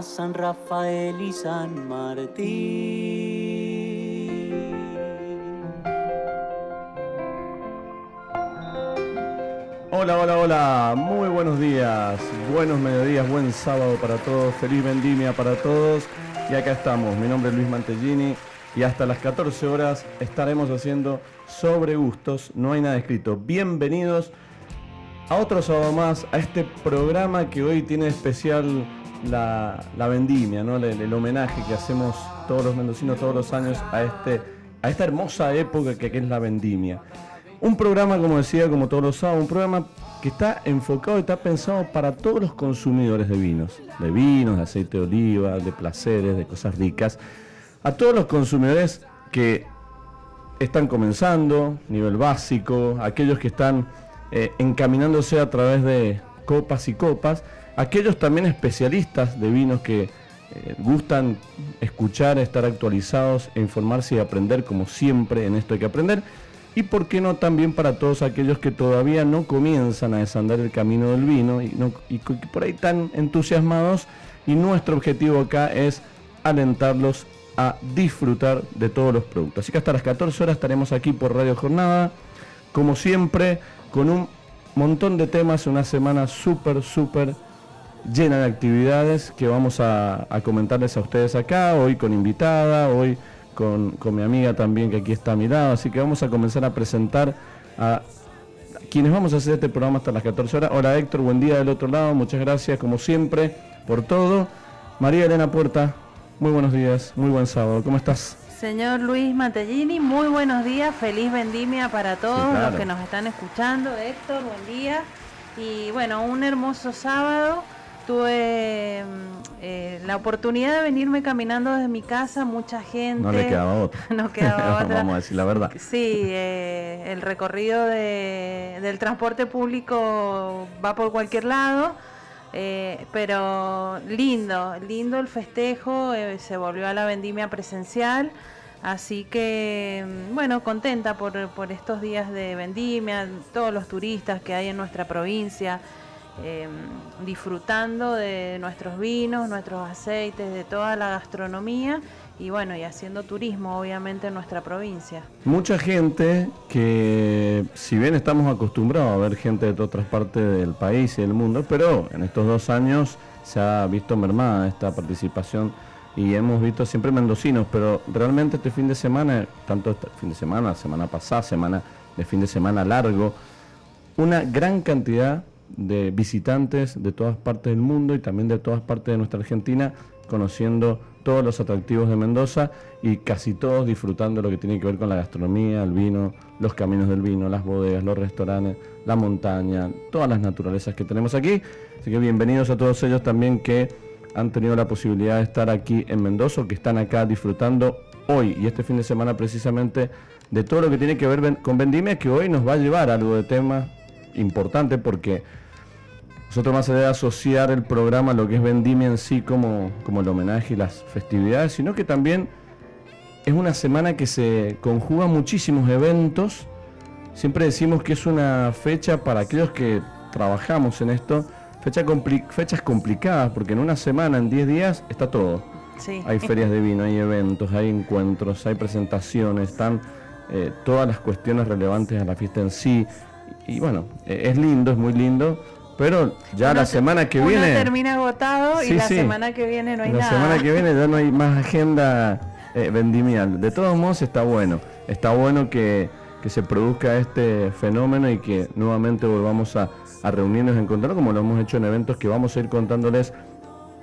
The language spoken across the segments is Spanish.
San Rafael y San Martín. Hola, hola, hola, muy buenos días, buenos mediodías, buen sábado para todos, feliz vendimia para todos. Y acá estamos, mi nombre es Luis Mantellini y hasta las 14 horas estaremos haciendo sobre gustos, no hay nada escrito. Bienvenidos a otro sábado más, a este programa que hoy tiene especial la, vendimia, ¿no? El, homenaje que hacemos todos los mendocinos todos los años a, este, a esta hermosa época que es la vendimia. Un programa, como decía, como todos los sábados, un programa que está enfocado y está pensado para todos los consumidores de vinos, de vinos, de aceite de oliva, de placeres, de cosas ricas, a todos los consumidores que están comenzando, nivel básico, aquellos que están eh, encaminándose a través de copas y copas, aquellos también especialistas de vinos que eh, gustan escuchar, estar actualizados, informarse y aprender como siempre en esto hay que aprender. Y por qué no también para todos aquellos que todavía no comienzan a desandar el camino del vino y, no, por ahí están entusiasmados. Y nuestro objetivo acá es alentarlos a disfrutar de todos los productos. Así que hasta las 14 horas estaremos aquí por Radio Jornada, como siempre, con un montón de temas, una semana súper, súper llena de actividades que vamos a, a comentarles a ustedes acá, hoy con invitada, hoy con, mi amiga también que aquí está a mi lado, así que vamos a comenzar a presentar a quienes vamos a hacer este programa hasta las 14 horas. Hola Héctor, buen día del otro lado, muchas gracias como siempre por todo. María Elena Puerta, muy buenos días, muy buen sábado, ¿cómo estás? Señor Luis Matellini, muy buenos días, feliz vendimia para todos los que nos están escuchando. Héctor, buen día. Y bueno, un hermoso sábado tuve mm, eh, la oportunidad de venirme caminando desde mi casa, mucha gente. No le quedaba otra. no quedaba otra. Vamos a decir la verdad. Sí, eh, el recorrido de, del transporte público va por cualquier lado. Eh, pero lindo, lindo el festejo, se volvió a la vendimia presencial, así que mm, bueno, contenta por, por estos días de vendimia, todos los turistas que hay en nuestra provincia, Em, disfrutando de nuestros vinos, nuestros aceites, de toda la gastronomía y bueno, y haciendo turismo obviamente en nuestra provincia. Mucha gente que si bien estamos acostumbrados a ver gente de otras partes del país y del mundo, pero en estos dos años se ha visto mermada esta participación y hemos visto siempre mendocinos, pero realmente este fin de semana, tanto este fin de semana, semana pasada, semana de fin de semana largo, una gran cantidad de visitantes de todas partes del mundo y también de todas partes de nuestra Argentina, conociendo todos los atractivos de Mendoza y casi todos disfrutando lo que tiene que ver con la gastronomía, el vino, los caminos del vino, las bodegas, los restaurantes, la montaña, todas las naturalezas que tenemos aquí. Así que bienvenidos a todos ellos también que han tenido la posibilidad de estar aquí en Mendoza, que están acá disfrutando hoy y este fin de semana precisamente de todo lo que tiene que ver con Vendimia, que hoy nos va a llevar algo de tema importante porque nosotros más allá de asociar el programa a lo que es Vendimia en sí como, como el homenaje y las festividades, sino que también es una semana que se conjuga muchísimos eventos. Siempre decimos que es una fecha para aquellos que trabajamos en esto, fecha compli- fechas complicadas, porque en una semana, en 10 días, está todo. Sí. Hay ferias de vino, hay eventos, hay encuentros, hay presentaciones, están eh, todas las cuestiones relevantes a la fiesta en sí. Y, bueno, eh, es lindo, es muy lindo, pero ya Uno la semana que uno viene... termina agotado Sí, y la sí. semana que viene no hay la nada. semana que viene ya no hay más agenda eh, vendimial. De todos modos está bueno. Está bueno que, que se produzca este fenómeno y que nuevamente volvamos a, a reunirnos, a encontrar, como lo hemos hecho en eventos que vamos a ir contándoles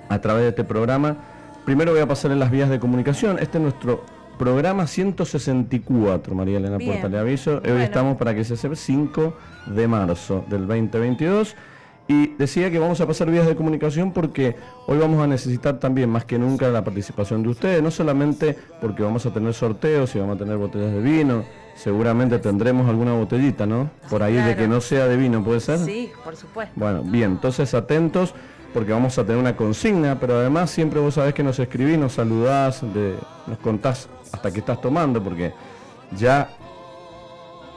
a través de este programa. Primero voy a pasar en las vías de comunicación. Este es nuestro programa 164, María Elena Bien. Puerta, le aviso. Hoy Bueno. estamos para que se sepa 5 de marzo del 2022. Y decía que vamos a pasar vías de comunicación porque hoy vamos a necesitar también más que nunca la participación de ustedes, no solamente porque vamos a tener sorteos y vamos a tener botellas de vino, seguramente tendremos alguna botellita, ¿no? Por ahí de que no sea de vino, ¿puede ser? Sí, por supuesto. Bueno, bien, entonces atentos porque vamos a tener una consigna, pero además siempre vos sabés que nos escribís, nos saludás, de- nos contás hasta qué estás tomando, porque ya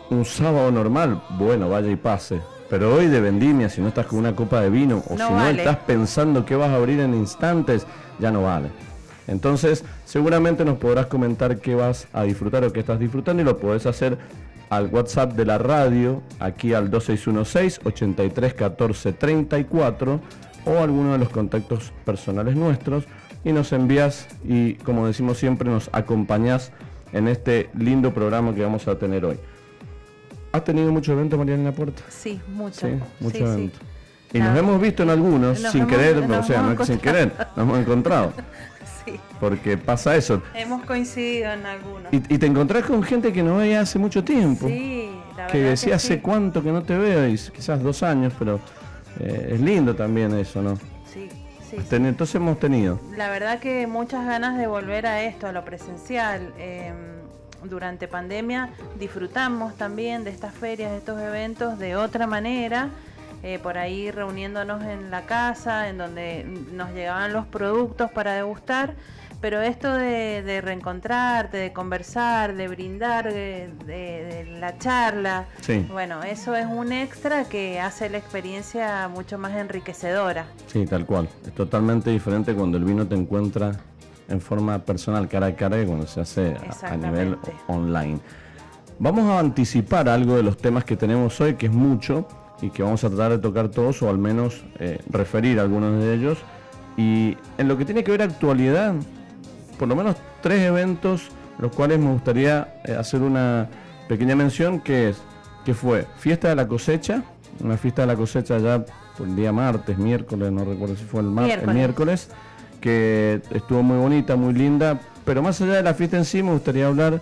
un sábado normal, bueno, vaya y pase. Pero hoy de vendimia, si no estás con una copa de vino o No si no estás pensando que vas a abrir en instantes, ya no vale. Entonces, seguramente nos podrás comentar qué vas a disfrutar o qué estás disfrutando y lo podés hacer al WhatsApp de la radio, aquí al 2616 83 14 34 o alguno de los contactos personales nuestros y nos envías y como decimos siempre nos acompañás en este lindo programa que vamos a tener hoy. ¿Has tenido muchos eventos, Mariana Puerta? Sí, mucho. Sí, muchos Sí, sí. eventos. Y nos hemos visto en algunos Nos sin querer, o sea, no sin querer, nos hemos encontrado. Sí, Porque pasa eso. hemos coincidido en algunos. Y, y te encontrás con gente que no veía hace mucho tiempo. Sí, la que verdad decía hace cuánto que no te veo, y quizás dos años, pero eh, es lindo también eso, ¿no? Sí, sí, Entonces hemos tenido. La verdad que muchas ganas de volver a esto, a lo presencial. Eh, durante pandemia disfrutamos también de estas ferias, de estos eventos de otra manera, eh, por ahí reuniéndonos en la casa, en donde nos llegaban los productos para degustar. Pero esto de, de reencontrarte, de conversar, de brindar, de, de- de la charla, Sí. bueno, eso es un extra que hace la experiencia mucho más enriquecedora. Sí, tal cual. Es totalmente diferente cuando el vino te encuentra en forma personal, cara a cara, que cuando se hace a- a nivel online. Vamos a anticipar algo de los temas que tenemos hoy, que es mucho, y que vamos a tratar de tocar todos, o al menos eh, referir algunos de ellos. Y en lo que tiene que ver actualidad, por lo menos tres eventos, los cuales me gustaría eh, hacer una pequeña mención, que es, que fue Fiesta de la Cosecha, una fiesta de la cosecha ya por el día martes, miércoles, no recuerdo si fue el, mar- el Miércoles. Que estuvo muy bonita, muy linda, pero más allá de la fiesta en sí, me gustaría hablar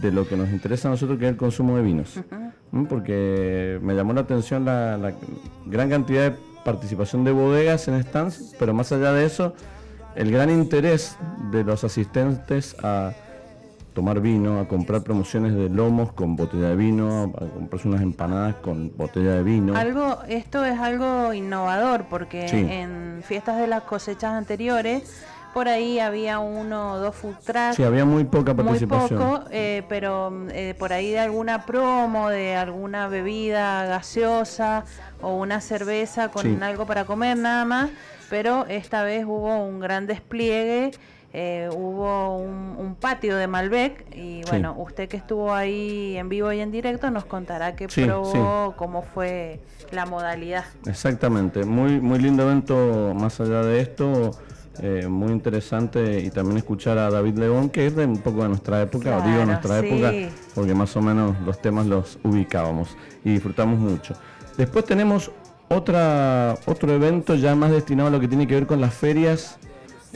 de lo que nos interesa a nosotros, que es el consumo de vinos. Porque me llamó la atención la, la gran cantidad de participación de bodegas en stands, pero más allá de eso, el gran interés de los asistentes a tomar vino, a comprar promociones de lomos con botella de vino, a comprarse unas empanadas con botella de vino. Algo, esto es algo innovador porque Sí. en fiestas de las cosechas anteriores por ahí había uno o dos food trucks, Sí, había muy poca muy participación. poco, eh, pero eh, por ahí de alguna promo, de alguna bebida gaseosa o una cerveza con Sí. algo para comer nada más, pero esta vez hubo un gran despliegue. Eh, hubo un, un patio de Malbec y Sí. bueno, usted que estuvo ahí en vivo y en directo nos contará qué Sí, probó, cómo fue la modalidad. Exactamente, muy, muy lindo evento más allá de esto, eh, muy interesante y también escuchar a David León, que es de un poco de nuestra época, Claro, digo nuestra sí. época, porque más o menos los temas los ubicábamos y disfrutamos mucho. Después tenemos otra, otro evento ya más destinado a lo que tiene que ver con las ferias,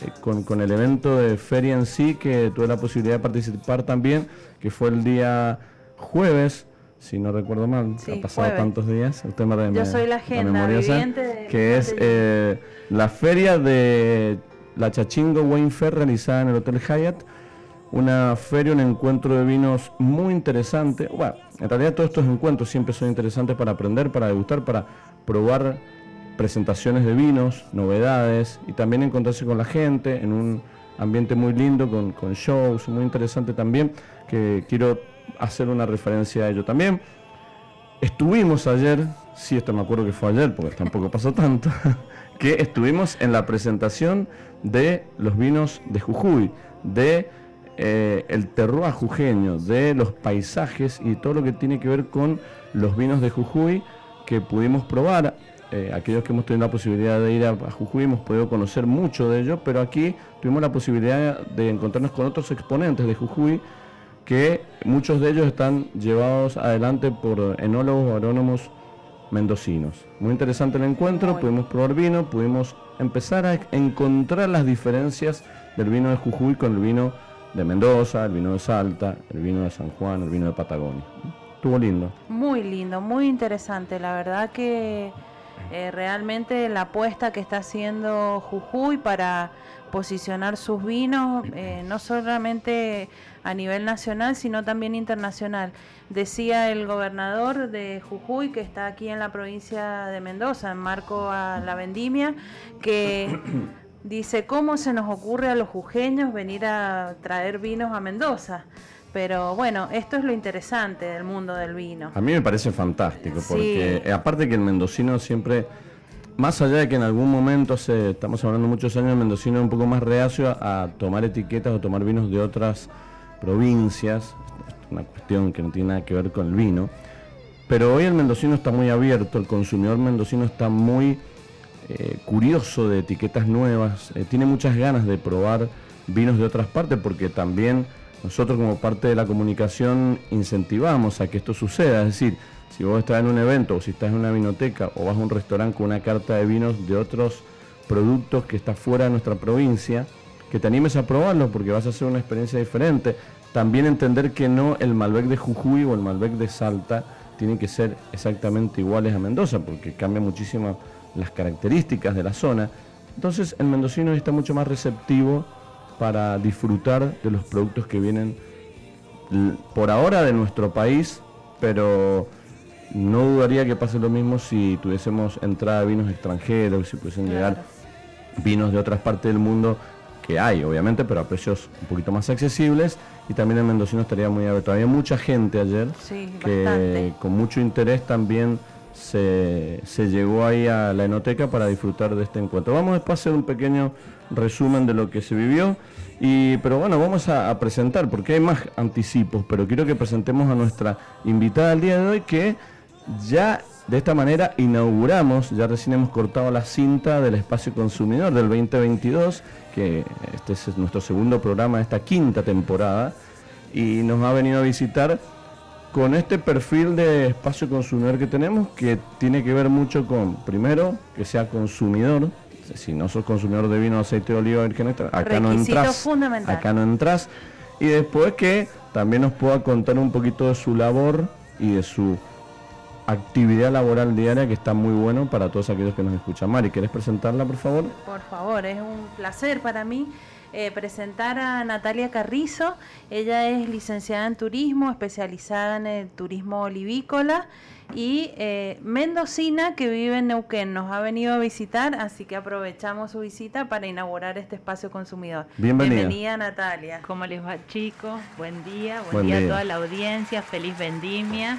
eh, con, con el evento de feria en sí, que tuve la posibilidad de participar también, que fue el día jueves, si no recuerdo mal, Sí, ha pasado jueves. tantos días, usted me Yo me- soy la agenda memoriosa, viviente de- que es eh, la feria de la Chachingo Wine Fair realizada en el Hotel Hyatt. Una feria, un encuentro de vinos muy interesante. Bueno, en realidad todos estos encuentros siempre son interesantes para aprender, para degustar, para probar presentaciones de vinos, novedades y también encontrarse con la gente en un ambiente muy lindo, con, shows, muy interesante también, que quiero hacer una referencia a ello también. Estuvimos ayer, sí, esto me acuerdo que fue ayer, porque tampoco pasó tanto, que estuvimos en la presentación de los vinos de Jujuy, de eh, el terroir jujeño, de los paisajes y todo lo que tiene que ver con los vinos de Jujuy que pudimos probar. Eh, aquellos que hemos tenido la posibilidad de ir a, Jujuy hemos podido conocer mucho de ello, pero aquí tuvimos la posibilidad de encontrarnos con otros exponentes de Jujuy que muchos de ellos están llevados adelante por enólogos o agrónomos mendocinos. Muy interesante el encuentro, pudimos probar vino, pudimos empezar a encontrar las diferencias del vino de Jujuy con el vino de Mendoza, el vino de Salta, el vino de San Juan, el vino de Patagonia. Estuvo lindo. Muy lindo, muy interesante. La verdad que eh, realmente la apuesta que está haciendo Jujuy para posicionar sus vinos, eh, no solamente a nivel nacional, sino también internacional. Decía el gobernador de Jujuy, que está aquí en la provincia de Mendoza, en marco a la vendimia, que dice, ¿cómo se nos ocurre a los jujeños venir a traer vinos a Mendoza? Pero bueno, esto es lo interesante del mundo del vino. A mí me parece fantástico, porque eh, aparte que el mendocino siempre, más allá de que en algún momento, se, estamos hablando muchos años, el mendocino es un poco más reacio a, tomar etiquetas o tomar vinos de otras provincias, una cuestión que no tiene nada que ver con el vino. Pero hoy el mendocino está muy abierto, el consumidor mendocino está muy eh, curioso de etiquetas nuevas, eh, tiene muchas ganas de probar vinos de otras partes porque también nosotros como parte de la comunicación incentivamos a que esto suceda. Es decir, si vos estás en un evento o si estás en una vinoteca o vas a un restaurante con una carta de vinos de otros productos que está fuera de nuestra provincia, que te animes a probarlo porque vas a hacer una experiencia diferente. También entender que no el Malbec de Jujuy o el Malbec de Salta tienen que ser exactamente iguales a Mendoza porque cambia muchísimo las características de la zona. Entonces el mendocino está mucho más receptivo para disfrutar de los productos que vienen por ahora de nuestro país, pero no dudaría que pase lo mismo si tuviésemos entrada de vinos extranjeros, si pudiesen llegar vinos de otras partes del mundo, que hay obviamente, pero a precios un poquito más accesibles. Y también el mendocino estaría muy abierto. Había mucha gente ayer que con mucho interés también se, se, llegó ahí a la enoteca para disfrutar de este encuentro. Vamos después a hacer un pequeño resumen de lo que se vivió, y, pero bueno, vamos a, presentar, porque hay más anticipos, pero quiero que presentemos a nuestra invitada del día de hoy, que ya de esta manera inauguramos, ya recién hemos cortado la cinta del espacio consumidor del 2022, que este es nuestro segundo programa de esta quinta temporada, y nos ha venido a visitar con este perfil de espacio consumidor que tenemos, que tiene que ver mucho con, primero, que sea consumidor, si no sos consumidor de vino, aceite de oliva virgen acá no entras. Acá no entras. Y después que también nos pueda contar un poquito de su labor y de su actividad laboral diaria que está muy bueno para todos aquellos que nos escuchan. Mari, ¿quieres presentarla, por favor? Por favor, es un placer para mí eh, presentar a Natalia Carrizo. Ella es licenciada en turismo, especializada en el turismo olivícola y eh, mendocina que vive en Neuquén. Nos ha venido a visitar, así que aprovechamos su visita para inaugurar este espacio consumidor. Bienvenida. Natalia. ¿Cómo les va chicos? Buen día, buen, día, a toda la audiencia, feliz vendimia.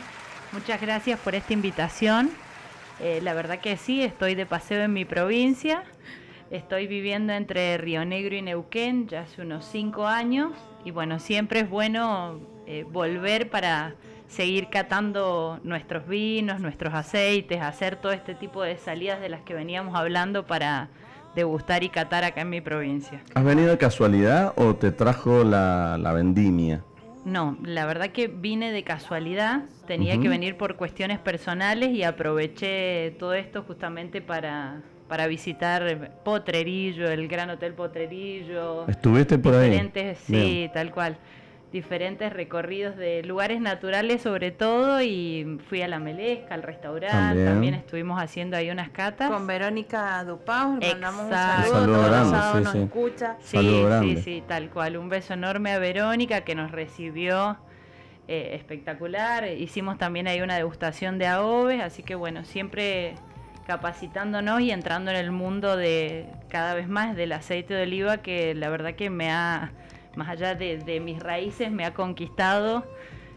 Muchas gracias por esta invitación. Eh, la verdad que sí, estoy de paseo en mi provincia. Estoy viviendo entre Río Negro y Neuquén ya hace unos cinco años y bueno, siempre es bueno eh, volver para seguir catando nuestros vinos, nuestros aceites, hacer todo este tipo de salidas de las que veníamos hablando para degustar y catar acá en mi provincia. ¿Has venido de casualidad o te trajo la, vendimia? No, la verdad que vine de casualidad, tenía que venir por cuestiones personales y aproveché todo esto justamente para, para visitar Potrerillo, el Gran Hotel Potrerillo. ¿Estuviste por ahí? Sí, tal cual. Diferentes recorridos de lugares naturales sobre todo y fui a la Melesca, al restaurante, también, estuvimos haciendo ahí unas catas. Con Verónica Dupau, mandamos un saludo, un nos escucha. Sí, sí, sí, tal cual. Un beso enorme a Verónica que nos recibió eh, espectacular. Hicimos también ahí una degustación de aoves, así que bueno, siempre capacitándonos y entrando en el mundo de cada vez más del aceite de oliva que la verdad que me ha, más allá de, mis raíces, me ha conquistado.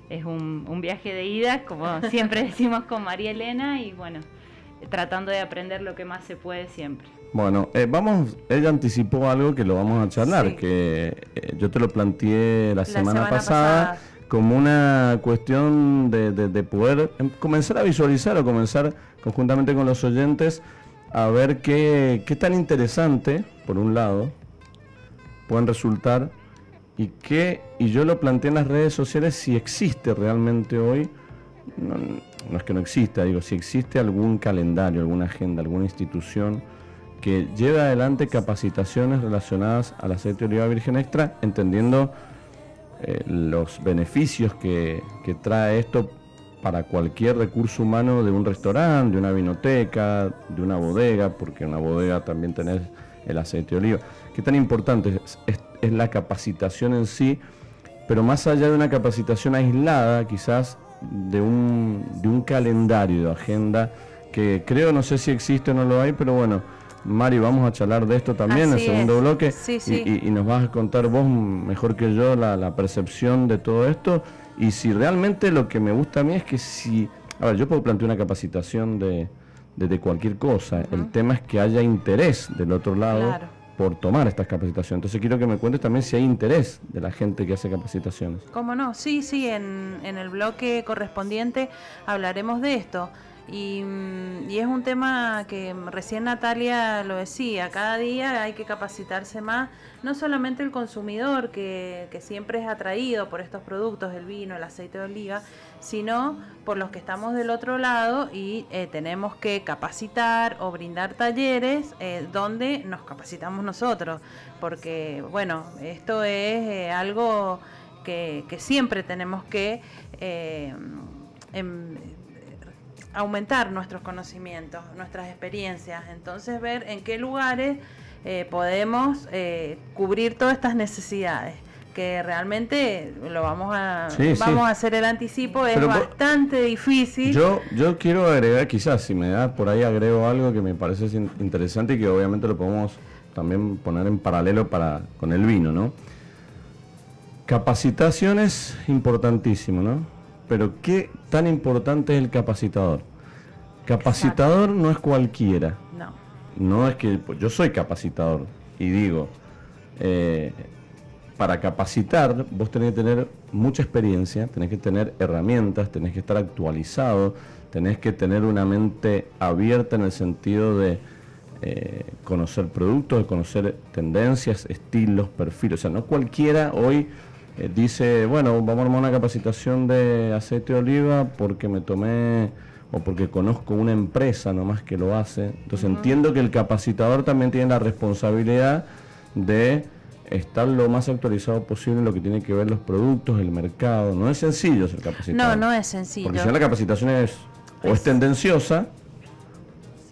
Es un, viaje de ida, como siempre decimos con María Elena, y bueno, tratando de aprender lo que más se puede siempre. Bueno, eh, vamos, ella anticipó algo que lo vamos a charlar, que eh, yo te lo planteé la, semana, pasada, como una cuestión de, poder em, comenzar a visualizar o comenzar conjuntamente con los oyentes a ver qué, qué tan interesante, por un lado, pueden resultar y que, y yo lo planteé en las redes sociales, si existe realmente hoy, no, es que no exista, digo, si existe algún calendario, alguna agenda, alguna institución que lleve adelante capacitaciones relacionadas al aceite de oliva virgen extra, entendiendo eh, los beneficios que, que trae esto para cualquier recurso humano de un restaurante, de una vinoteca, de una bodega, porque en una bodega también tenés el aceite de oliva. ¿Qué tan importante es, es, la capacitación en sí? Pero más allá de una capacitación aislada, quizás de un, de un calendario de agenda que creo, no sé si existe o no lo hay, pero bueno, Mari, vamos a charlar de esto también en el segundo bloque Y, nos vas a contar vos mejor que yo la, la, percepción de todo esto y si realmente lo que me gusta a mí es que si, a ver, yo puedo plantear una capacitación de, de, cualquier cosa, el tema es que haya interés del otro lado por tomar estas capacitaciones. Entonces quiero que me cuentes también si hay interés de la gente que hace capacitaciones. ¿Cómo no? Sí, sí, en, en el bloque correspondiente hablaremos de esto. Y, mm, y, es un tema que recién Natalia lo decía, cada día hay que capacitarse más, no solamente el consumidor que, que, siempre es atraído por estos productos, el vino, el aceite de oliva, sino por los que estamos del otro lado y eh, tenemos que capacitar o brindar talleres eh, donde nos capacitamos nosotros, porque bueno, esto es eh, algo que, que, siempre tenemos que... Em, aumentar nuestros conocimientos, nuestras experiencias, entonces ver en qué lugares eh, podemos eh, cubrir todas estas necesidades que realmente lo vamos a vamos a hacer el anticipo es bastante difícil. Yo yo quiero agregar quizás si me da por ahí agrego algo que me parece interesante y que obviamente lo podemos también poner en paralelo para con el vino no capacitación es importantísimo no pero ¿qué tan importante es el capacitador? Capacitador no es cualquiera. No. No es que pues, yo soy capacitador y digo, eh, para capacitar vos tenés que tener mucha experiencia, tenés que tener herramientas, tenés que estar actualizado, tenés que tener una mente abierta en el sentido de eh, conocer productos, de conocer tendencias, estilos, perfiles. O sea, no cualquiera hoy eh, dice, bueno, vamos a armar una capacitación de aceite de oliva porque me tomé o porque conozco una empresa nomás que lo hace. Entonces entiendo que el capacitador también tiene la responsabilidad de estar lo más actualizado posible en lo que tiene que ver los productos, el mercado. No es sencillo ser capacitador. No, no es sencillo. Porque si no la capacitación es o es tendenciosa,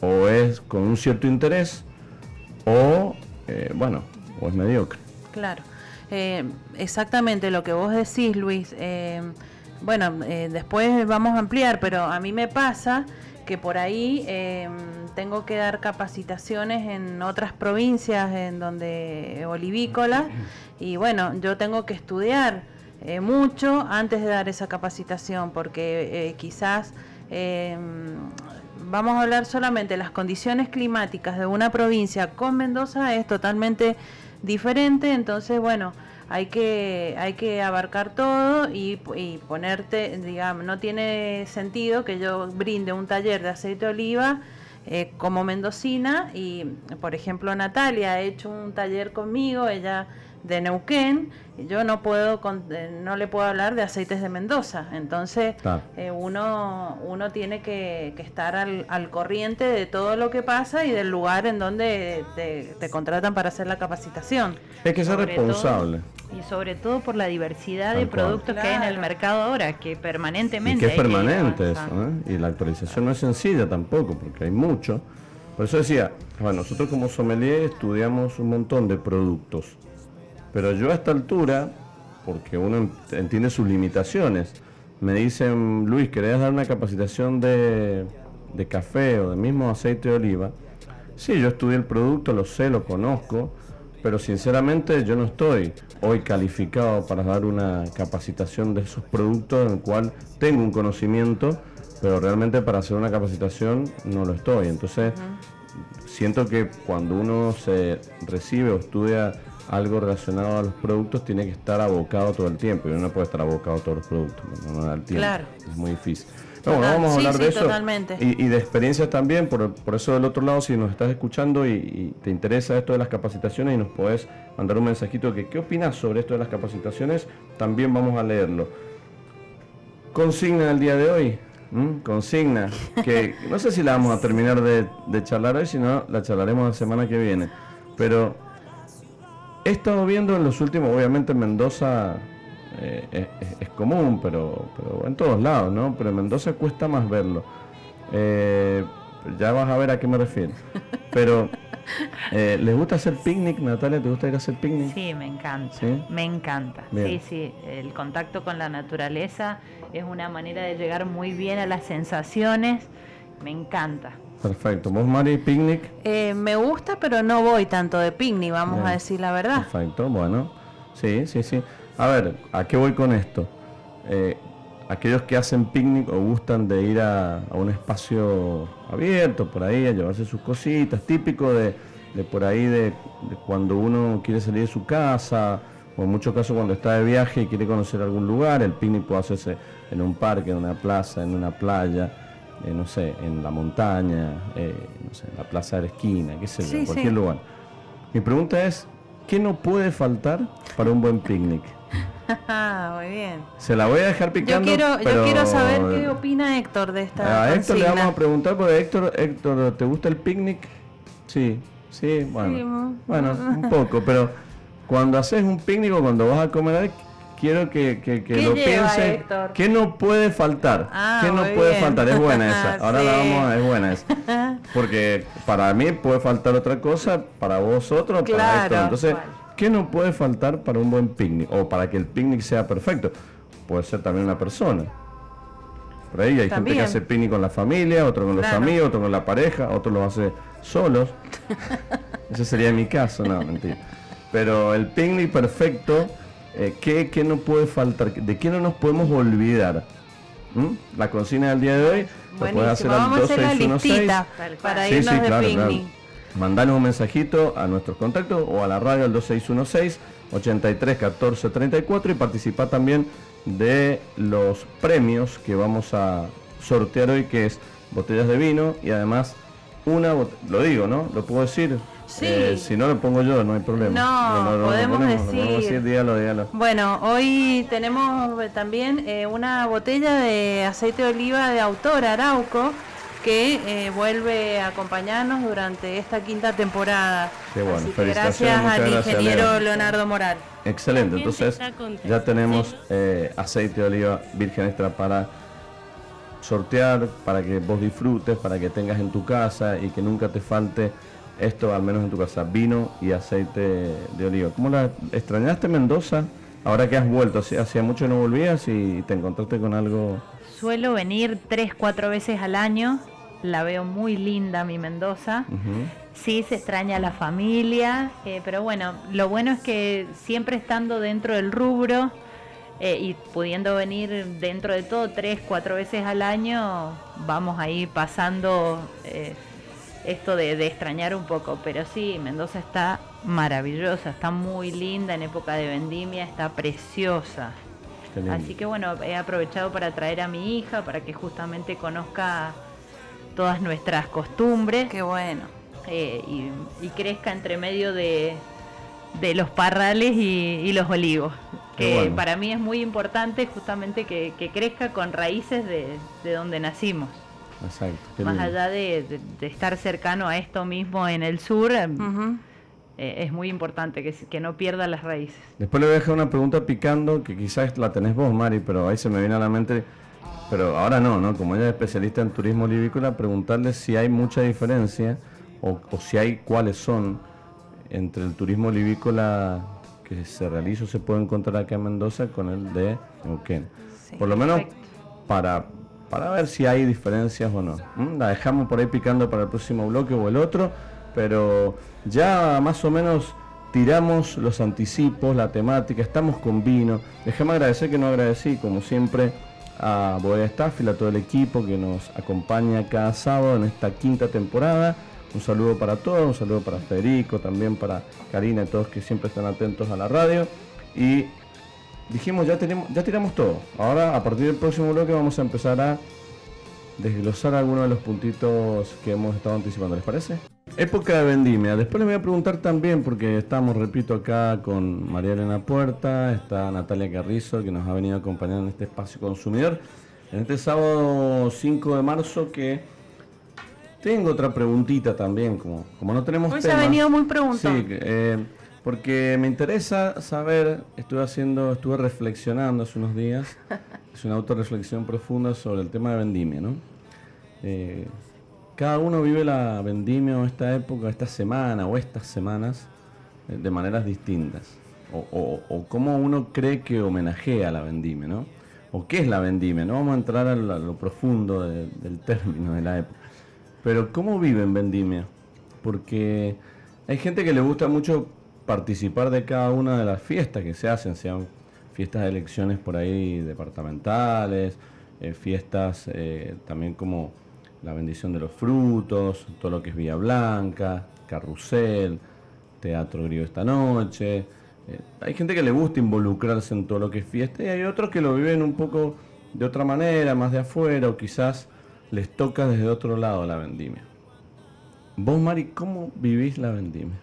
o es con un cierto interés, o, eh, bueno, o es mediocre. Claro. Eh, exactamente lo que vos decís, Luis. Eh, bueno, eh, después vamos a ampliar, pero a mí me pasa que por ahí tengo que dar capacitaciones en otras provincias, en donde olivícolas, y bueno, yo tengo que estudiar mucho antes de dar esa capacitación, porque quizás vamos a hablar solamente las condiciones climáticas de una provincia con Mendoza es totalmente diferente, entonces bueno, hay que, hay que abarcar todo y, ponerte, digamos, no tiene sentido que yo brinde un taller de aceite de oliva eh, como mendocina y, por ejemplo, Natalia ha hecho un taller conmigo, ella de Neuquén, yo no puedo eh, no le puedo hablar de aceites de Mendoza. Entonces, eh, uno, uno tiene que, estar al, al, corriente de todo lo que pasa y del lugar en donde te, contratan para hacer la capacitación. Es que ser responsable. y sobre todo por la diversidad de productos que hay en el mercado ahora, que permanentemente. Y que es permanente eso, ¿eh? Y la actualización no es sencilla tampoco, porque hay mucho. Por eso decía, bueno, nosotros como sommelier estudiamos un montón de productos pero yo a esta altura, porque uno entiende sus limitaciones, me dicen, Luis, ¿querés dar una capacitación de, café o de mismo aceite de oliva? Sí, yo estudié el producto, lo sé, lo conozco, pero sinceramente yo no estoy hoy calificado para dar una capacitación de esos productos en el cual tengo un conocimiento, pero realmente para hacer una capacitación no lo estoy. Entonces, siento que cuando uno se recibe o estudia algo relacionado a los productos, tiene que estar abocado todo el tiempo. Y uno no puede estar abocado a todos los productos, no, da el tiempo. Es muy difícil. bueno, vamos a hablar de eso. Y, de experiencias también, por, eso del otro lado, si nos estás escuchando y, te interesa esto de las capacitaciones y nos podés mandar un mensajito que qué opinas sobre esto de las capacitaciones, también vamos a leerlo. Consigna del día de hoy, consigna, que no sé si la vamos a terminar de, de charlar hoy, si no la charlaremos la semana que viene. Pero he estado viendo en los últimos, obviamente Mendoza eh, es, común, pero, pero en todos lados, ¿no? Pero en Mendoza cuesta más verlo. Eh, ya vas a ver a qué me refiero. Pero, eh, ¿les gusta hacer picnic, Natalia? ¿Te gusta ir a hacer picnic? Sí, me encanta. Me encanta. Sí, sí. El contacto con la naturaleza es una manera de llegar muy bien a las sensaciones. Me encanta. Perfecto. ¿Vos, Mari, picnic? Eh, me gusta, pero no voy tanto de picnic, vamos a decir la verdad. Perfecto, bueno. Sí, sí, sí. A ver, ¿a qué voy con esto? Eh, aquellos que hacen picnic o gustan de ir a, un espacio abierto por ahí, a llevarse sus cositas, típico de, por ahí de, cuando uno quiere salir de su casa, o en muchos casos cuando está de viaje y quiere conocer algún lugar, el picnic puede hacerse en un parque, en una plaza, en una playa eh, no sé, en la montaña, eh, no sé, en la plaza de la esquina, qué sé yo, en cualquier lugar. Mi pregunta es, ¿qué no puede faltar para un buen picnic? Muy bien. Se la voy a dejar picando. Yo quiero, yo quiero saber qué opina Héctor de esta. A Héctor le vamos a preguntar porque Héctor, Héctor, ¿te gusta el picnic? Sí, sí, bueno. bueno, un poco, pero cuando haces un picnic o cuando vas a comer, quiero que, que, que lo piense. ¿Qué no puede faltar? Ah, ¿Qué no puede faltar? Es buena esa. Ahora la vamos a, es buena esa. Porque para mí puede faltar otra cosa, para vosotros, para esto. Entonces, ¿qué no puede faltar para un buen picnic? O para que el picnic sea perfecto. Puede ser también una persona. Por ahí hay gente que hace picnic con la familia, otro con los amigos, otro con la pareja, otro lo hace solos. Ese sería mi caso, no, mentira. Pero el picnic perfecto eh, ¿qué, no puede faltar? ¿De qué no nos podemos olvidar? ¿Mm? La consigna del día de hoy la puede hacer al 2616 para irnos sí, de picnic. Mandanos un mensajito a nuestros contactos o a la radio al 2616 83 14 34 y participa también de los premios que vamos a sortear hoy que es botellas de vino y además una lo digo no lo puedo decir eh, si no lo pongo yo, no hay problema. No, podemos decir. Bueno, hoy tenemos también eh, una botella de aceite de oliva de autor Arauco que eh, vuelve a acompañarnos durante esta quinta temporada. gracias al ingeniero Leonardo Moral. Excelente, entonces ya tenemos aceite de oliva virgen extra para sortear, para que vos disfrutes, para que tengas en tu casa y que nunca te falte esto, al menos en tu casa, vino y aceite de oliva. ¿Cómo la extrañaste Mendoza? Ahora que has vuelto, hacía mucho no volvías y te encontraste con algo. Suelo venir tres, cuatro veces al año. La veo muy linda mi Mendoza. Sí, se extraña la familia, eh, pero bueno, lo bueno es que siempre estando dentro del rubro eh, y pudiendo venir dentro de todo tres, cuatro veces al año, vamos ahí pasando eh, esto de, extrañar un poco, pero sí, Mendoza está maravillosa, está muy linda en época de vendimia, está preciosa. Así que bueno, he aprovechado para traer a mi hija para que justamente conozca todas nuestras costumbres. Qué bueno. Eh, y, crezca entre medio de, los parrales y, los olivos. Que para mí es muy importante justamente que, crezca con raíces de donde nacimos. Más allá de, estar cercano a esto mismo en el sur, em, eh, es muy importante que, que, no pierda las raíces. Después le voy a dejar una pregunta picando, que quizás la tenés vos, Mari, pero ahí se me viene a la mente, pero ahora no, ¿no? Como ella es especialista en turismo olivícola, preguntarle si hay mucha diferencia o, si hay cuáles son entre el turismo olivícola que se realiza o se puede encontrar acá en Mendoza con el de Neuquén. Por lo menos para para ver si hay diferencias o no. La dejamos por ahí picando para el próximo bloque o el otro, pero ya más o menos tiramos los anticipos, la temática, estamos con vino. Déjame agradecer que no agradecí, como siempre, a Bodega Staff y a todo el equipo que nos acompaña cada sábado en esta quinta temporada. Un saludo para todos, un saludo para Federico, también para Karina y todos que siempre están atentos a la radio. Y dijimos, ya, tenemos, ya tiramos todo. Ahora, a partir del próximo bloque, vamos a empezar a desglosar algunos de los puntitos que hemos estado anticipando. ¿Les parece? Época de vendimia. Después les voy a preguntar también, porque estamos, repito, acá con María Elena Puerta, está Natalia Carrizo, que nos ha venido acompañando en este espacio consumidor. En este sábado 5 de marzo que tengo otra preguntita también, como, como no tenemos Hoy se ha venido muy preguntado. Sí, eh, porque me interesa saber, estuve haciendo, estuve reflexionando hace unos días, es una autorreflexión profunda sobre el tema de vendimia, ¿no? Eh, cada uno vive la vendimia o esta época, esta semana o estas semanas eh, de maneras distintas. O, cómo uno cree que homenajea la vendimia, ¿no? O qué es la vendimia, no vamos a entrar a lo, profundo del término de la época. Pero ¿cómo viven vendimia? Porque hay gente que le gusta mucho participar de cada una de las fiestas que se hacen, sean fiestas de elecciones por ahí departamentales, eh, fiestas eh, también como la bendición de los frutos, todo lo que es Villa Blanca, Carrusel, Teatro Griego esta noche. Eh, hay gente que le gusta involucrarse en todo lo que es fiesta y hay otros que lo viven un poco de otra manera, más de afuera, o quizás les toca desde otro lado la vendimia. Vos, Mari, ¿cómo vivís la vendimia?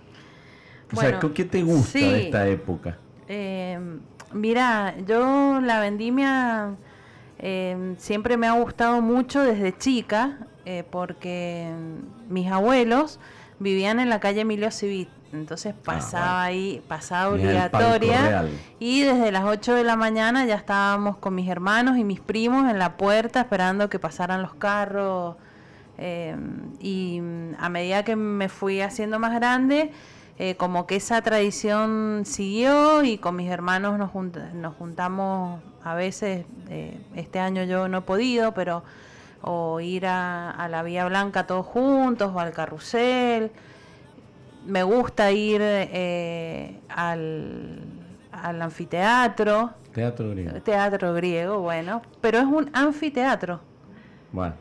O sea, ¿qué te gusta de esta época? Eh, mira, yo la vendimia Em, siempre me ha gustado mucho desde chica, eh, porque mis abuelos vivían en la calle Emilio Civit. Entonces ah, pasaba ahí, pasaba obligatoria. Y desde las 8 de la mañana ya estábamos con mis hermanos y mis primos en la puerta esperando que pasaran los carros. Em, y a medida que me fui haciendo más grande, eh, como que esa tradición siguió y con mis hermanos nos, nos juntamos a veces, eh, este año yo no he podido, pero o ir a, la Vía Blanca todos juntos o al carrusel. Me gusta ir eh, al, al anfiteatro. Teatro griego. Teatro griego, bueno, pero es un anfiteatro. Bueno.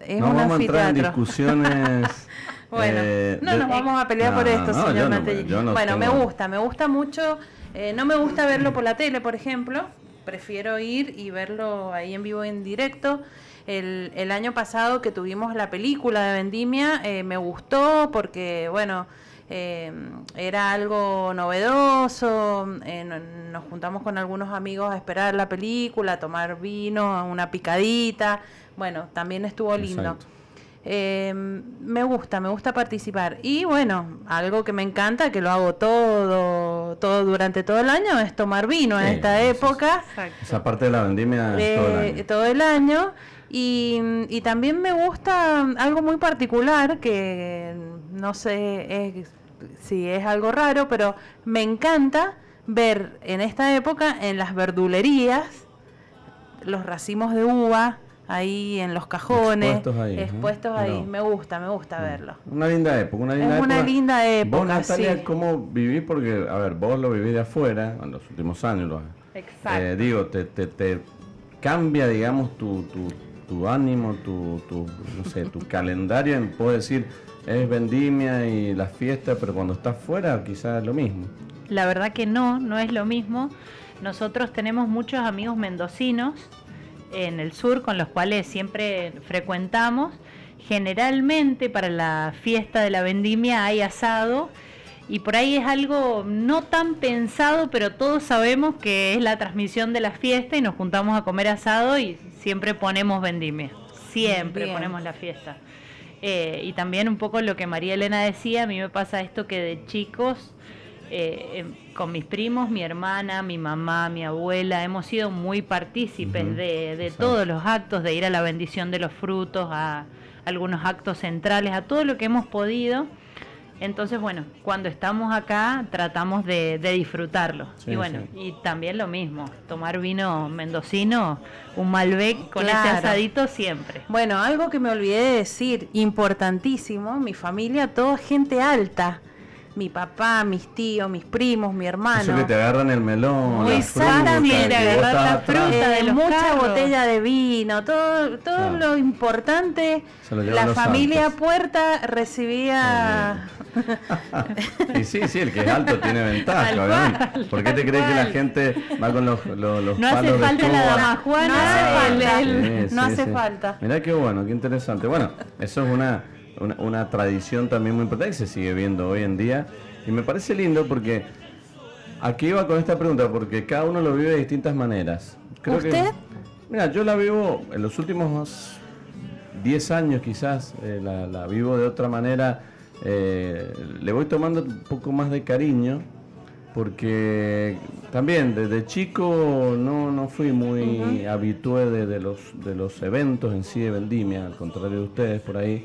Es no vamos a entrar en discusiones Bueno, eh, no nos vamos a pelear por esto, señor bueno, me gusta, me gusta mucho. Eh, no me gusta verlo por la tele, por ejemplo. Prefiero ir y verlo ahí en vivo, en directo. El, el año pasado que tuvimos la película de Vendimia, eh, me gustó porque, bueno, era algo novedoso. nos juntamos con algunos amigos a esperar la película, a tomar vino, una picadita. Bueno, también estuvo lindo. Eh, me gusta, me gusta participar. Y bueno, algo que me encanta, que lo hago todo, todo durante todo el año, es tomar vino en esta época. Esa parte de la vendimia eh, todo el año. Y, y, también me gusta algo muy particular, que no sé si es algo raro, pero me encanta ver en esta época en las verdulerías los racimos de uva, ahí en los cajones, expuestos ahí, Me gusta, me gusta verlo. Una linda época, una linda es época. una linda época. Vos, Natalia, ¿cómo vivís? Porque, a ver, vos lo vivís de afuera, en los últimos años. Lo, Exacto. Eh, digo, te, te, te, cambia, digamos, tu, tu, tu ánimo, tu, tu, no sé, tu calendario en, puedo decir, es vendimia y las fiestas, pero cuando estás fuera quizás es lo mismo. La verdad que no, no es lo mismo. Nosotros tenemos muchos amigos mendocinos en el sur con los cuales siempre frecuentamos. Generalmente para la fiesta de la vendimia hay asado y por ahí es algo no tan pensado, pero todos sabemos que es la transmisión de la fiesta y nos juntamos a comer asado y siempre ponemos vendimia, siempre ponemos la fiesta. Eh, y también un poco lo que María Elena decía, a mí me pasa esto que de chicos eh, em, con mis primos, mi hermana, mi mamá, mi abuela, hemos sido muy partícipes de, todos los actos, de ir a la bendición de los frutos, a algunos actos centrales, a todo lo que hemos podido. Entonces, bueno, cuando estamos acá tratamos de, disfrutarlo. y bueno, y también lo mismo, tomar vino mendocino, un Malbec con ese asadito siempre. Bueno, algo que me olvidé de decir, importantísimo, mi familia, toda gente alta mi papá, mis tíos, mis primos, mi hermano. Eso que te agarran el melón, Muy exactamente, agarrar la fruta de mucha botella de vino, todo, todo lo importante. La familia Puerta recibía. y sí, sí, el que es alto tiene ventaja, obviamente. ¿Por qué te crees que la gente va con los, los, no hace falta la damajuana, no hace falta. no hace falta. Mirá qué bueno, qué interesante. Bueno, eso es una una, tradición también muy importante que se sigue viendo hoy en día. Y me parece lindo porque aquí iba con esta pregunta, porque cada uno lo vive de distintas maneras. Creo ¿Usted? mira, yo la vivo en los últimos 10 años quizás, eh, la, vivo de otra manera. Eh, le voy tomando un poco más de cariño porque también desde chico no, no fui muy habitué de, los, de los eventos en sí de vendimia, al contrario de ustedes por ahí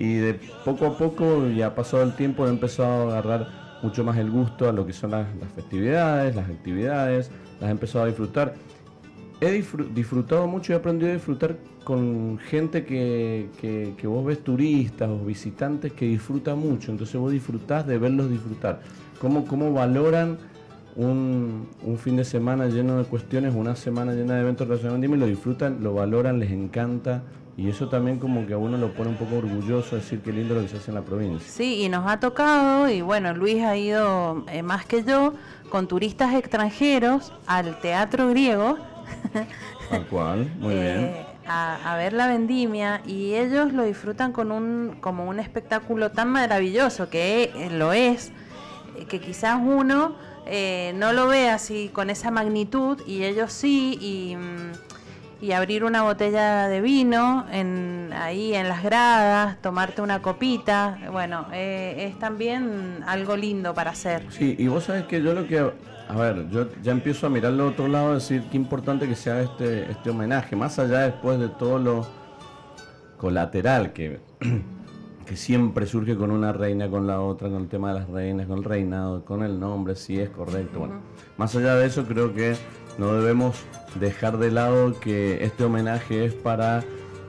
y de poco a poco, ya pasado el tiempo, he empezado a agarrar mucho más el gusto a lo que son las, festividades, las actividades, las he empezado a disfrutar. He disfrutado mucho y he aprendido a disfrutar con gente que, que, vos ves turistas o visitantes que disfrutan mucho, entonces vos disfrutás de verlos disfrutar. ¿Cómo, cómo valoran un, un, fin de semana lleno de cuestiones, una semana llena de eventos relacionados con y lo disfrutan, lo valoran, les encanta, y eso también como que a uno lo pone un poco orgulloso decir qué lindo lo que se hace en la provincia. Sí, y nos ha tocado, y bueno, Luis ha ido eh, más que yo, con turistas extranjeros al teatro griego. Tal cual, muy eh, bien. A, ver la vendimia y ellos lo disfrutan con un, como un espectáculo tan maravilloso que eh, lo es, que quizás uno no lo ve así con esa magnitud y ellos sí, y... Y abrir una botella de vino en, ahí en las gradas, tomarte una copita, bueno, eh, es también algo lindo para hacer. Sí, y vos sabes que yo lo que, a ver, yo ya empiezo a mirar al otro lado, decir qué importante que sea este, este homenaje, más allá después de todo lo colateral que, que siempre surge con una reina, con la otra, con el tema de las reinas, con el reinado, con el nombre, si es correcto, bueno, más allá de eso creo que no debemos dejar de lado que este homenaje es para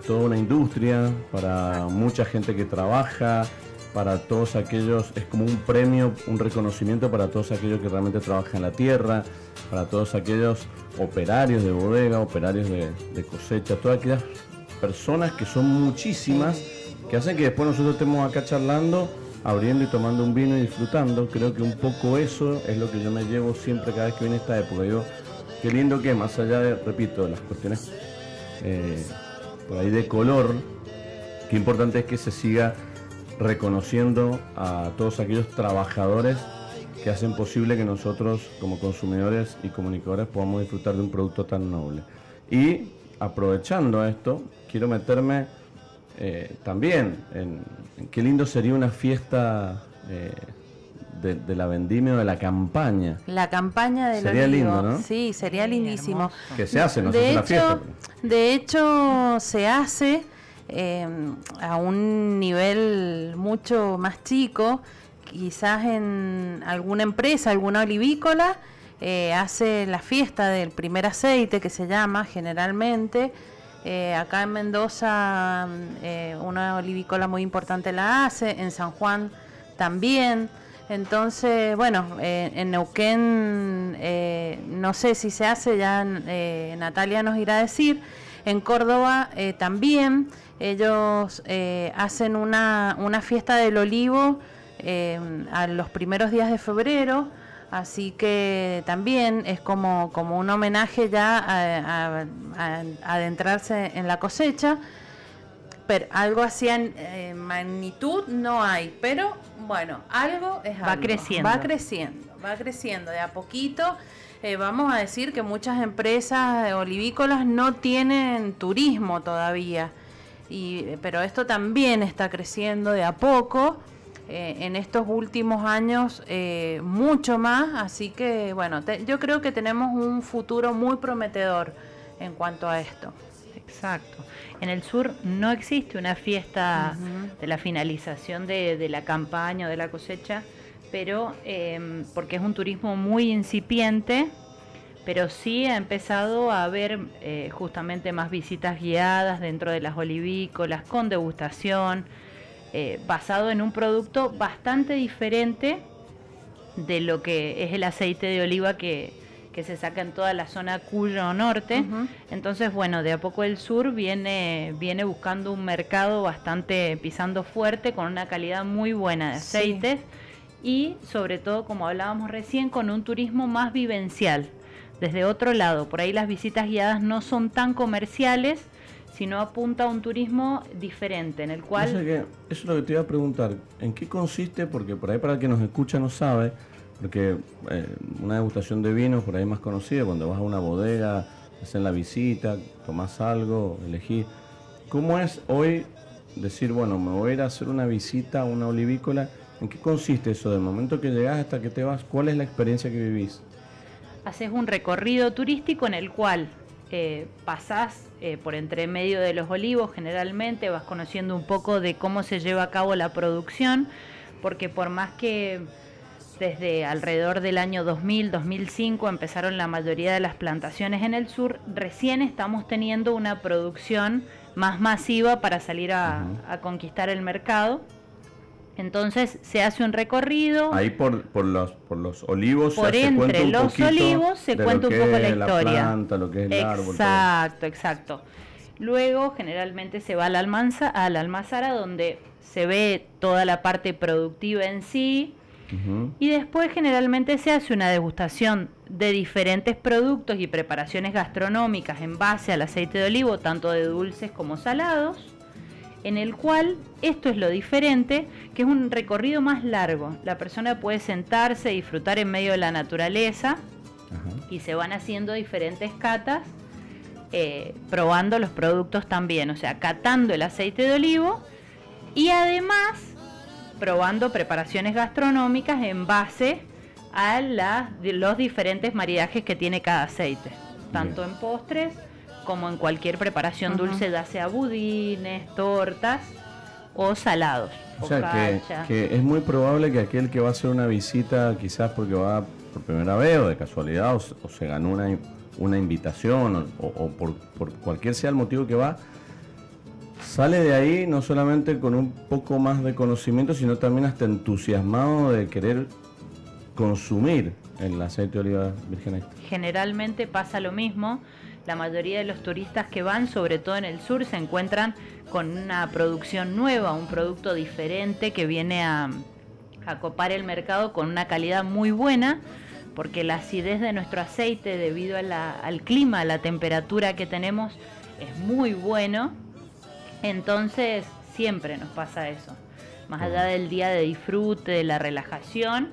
toda una industria, para mucha gente que trabaja, para todos aquellos, es como un premio, un reconocimiento para todos aquellos que realmente trabajan en la tierra, para todos aquellos operarios de bodega, operarios de, cosecha, todas aquellas personas que son muchísimas, que hacen que después nosotros estemos acá charlando, abriendo y tomando un vino y disfrutando. Creo que un poco eso es lo que yo me llevo siempre cada vez que viene esta época. Yo Qué lindo que más allá de, repito, las cuestiones eh, por ahí de color, qué importante es que se siga reconociendo a todos aquellos trabajadores que hacen posible que nosotros como consumidores y comunicadores podamos disfrutar de un producto tan noble. Y aprovechando esto, quiero meterme eh, también en, qué lindo sería una fiesta eh, de, la vendimia o de la campaña. La campaña de Sería lindo, ¿no? Sí, sería lindísimo. Que se hace, no de se hecho, De hecho, se hace eh, a un nivel mucho más chico, quizás en alguna empresa, alguna olivícola, eh, hace la fiesta del primer aceite, que se llama generalmente. Eh, acá en Mendoza una olivícola muy importante la hace, en San Juan también. Entonces, bueno, eh, en Neuquén eh, no sé si se hace, ya eh, Natalia nos irá a decir. En Córdoba también. Ellos hacen una, una, fiesta del olivo a los primeros días de febrero, así que también es como, como un homenaje ya a adentrarse en la cosecha algo así en magnitud no hay, pero bueno, algo es va creciendo. Va creciendo, va creciendo de a poquito. Eh, vamos a decir que muchas empresas olivícolas no tienen turismo todavía, y, pero esto también está creciendo de a poco. Eh, en estos últimos años eh, mucho más, así que bueno, yo creo que tenemos un futuro muy prometedor en cuanto a esto. Exacto. En el sur no existe una fiesta de la finalización de, la campaña o de la cosecha, pero em, porque es un turismo muy incipiente, pero sí ha empezado a haber eh, justamente más visitas guiadas dentro de las olivícolas, con degustación, eh, basado en un producto bastante diferente de lo que es el aceite de oliva que, que se saca en toda la zona Cuyo Norte. Entonces, bueno, de a poco el sur viene, viene buscando un mercado bastante pisando fuerte, con una calidad muy buena de aceites y sobre todo, como hablábamos recién, con un turismo más vivencial. Desde otro lado, por ahí las visitas guiadas no son tan comerciales, sino apunta a un turismo diferente, en el cual... eso es lo que te iba a preguntar, ¿en qué consiste? Porque por ahí para el que nos escucha no sabe, porque eh, una degustación de vinos por ahí más conocida, cuando vas a una bodega, hacen la visita, tomas algo, elegís. ¿Cómo es hoy decir, bueno, me voy a ir a hacer una visita a una olivícola? ¿En qué consiste eso? Del momento que llegas hasta que te vas, ¿cuál es la experiencia que vivís? Haces un recorrido turístico en el cual eh, pasás eh, por entre medio de los olivos generalmente, vas conociendo un poco de cómo se lleva a cabo la producción, porque por más que desde alrededor del año 2000, 2005 empezaron la mayoría de las plantaciones en el sur, recién estamos teniendo una producción más masiva para salir a, conquistar el mercado. Entonces se hace un recorrido. Ahí por, por, los, por los olivos. Por entre los olivos se cuenta un poco la historia. lo que es el exacto, exacto. Luego generalmente se va al, almanza, al almazara donde se ve toda la parte productiva en sí, y después generalmente se hace una degustación de diferentes productos y preparaciones gastronómicas en base al aceite de olivo, tanto de dulces como salados, en el cual esto es lo diferente, que es un recorrido más largo. La persona puede sentarse, disfrutar en medio de la naturaleza y se van haciendo diferentes catas, eh, probando los productos también, o sea, catando el aceite de olivo. Y además probando preparaciones gastronómicas en base a los diferentes maridajes que tiene cada aceite, tanto en postres como en cualquier preparación dulce, ya sea budines, tortas o salados. O, sea que, es muy probable que aquel que va a hacer una visita, quizás porque va por primera vez o de casualidad o, se ganó una, una invitación o, por, por cualquier sea el motivo que va, sale de ahí no solamente con un poco más de conocimiento, sino también hasta entusiasmado de querer consumir el aceite de oliva virgen Generalmente pasa lo mismo. La mayoría de los turistas que van, sobre todo en el sur, se encuentran con una producción nueva, un producto diferente que viene a, a copar el mercado con una calidad muy buena, porque la acidez de nuestro aceite, debido al clima, a la temperatura que tenemos, es muy bueno entonces, siempre nos pasa eso. Más allá del día de disfrute, de la relajación,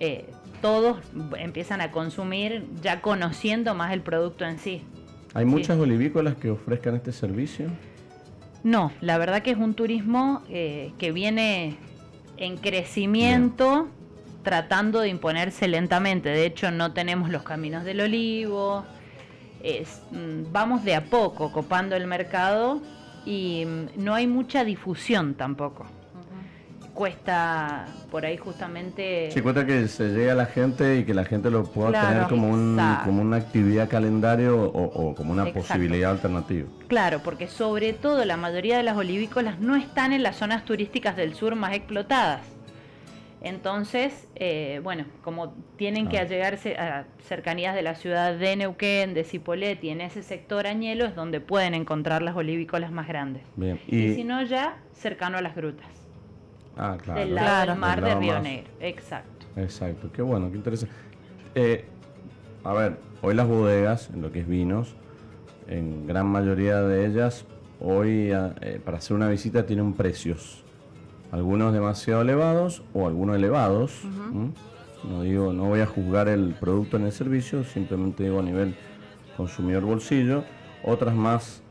eh, todos empiezan a consumir ya conociendo más el producto en sí. ¿Hay muchas olivícolas que ofrezcan este servicio? No, la verdad que es un turismo eh, que viene en crecimiento, tratando de imponerse lentamente. De hecho, no tenemos los caminos del olivo. Mm, vamos de a poco copando el mercado y mm, no hay mucha difusión tampoco. Cuesta por ahí justamente... Sí, cuesta que se llegue a la gente y que la gente lo pueda tener como, un, como una actividad calendario o, como una posibilidad alternativa. Claro, porque sobre todo la mayoría de las olivícolas no están en las zonas turísticas del sur más explotadas. Entonces, eh, bueno, como tienen que allegarse a cercanías de la ciudad de Neuquén, de Cipolletti, en ese sector Añelo es donde pueden encontrar las olivícolas más grandes. Y, si no, ya cercano a las grutas. Ah, claro. Del lado del mar de Río Negro, exacto. Exacto, qué bueno, qué interesante. Eh, a ver, hoy las bodegas, en lo que es vinos, en gran mayoría de ellas, hoy eh, para hacer una visita tienen precios algunos demasiado elevados o algunos elevados. No digo, no voy a juzgar el producto en el servicio, simplemente digo a nivel consumidor bolsillo. Otras más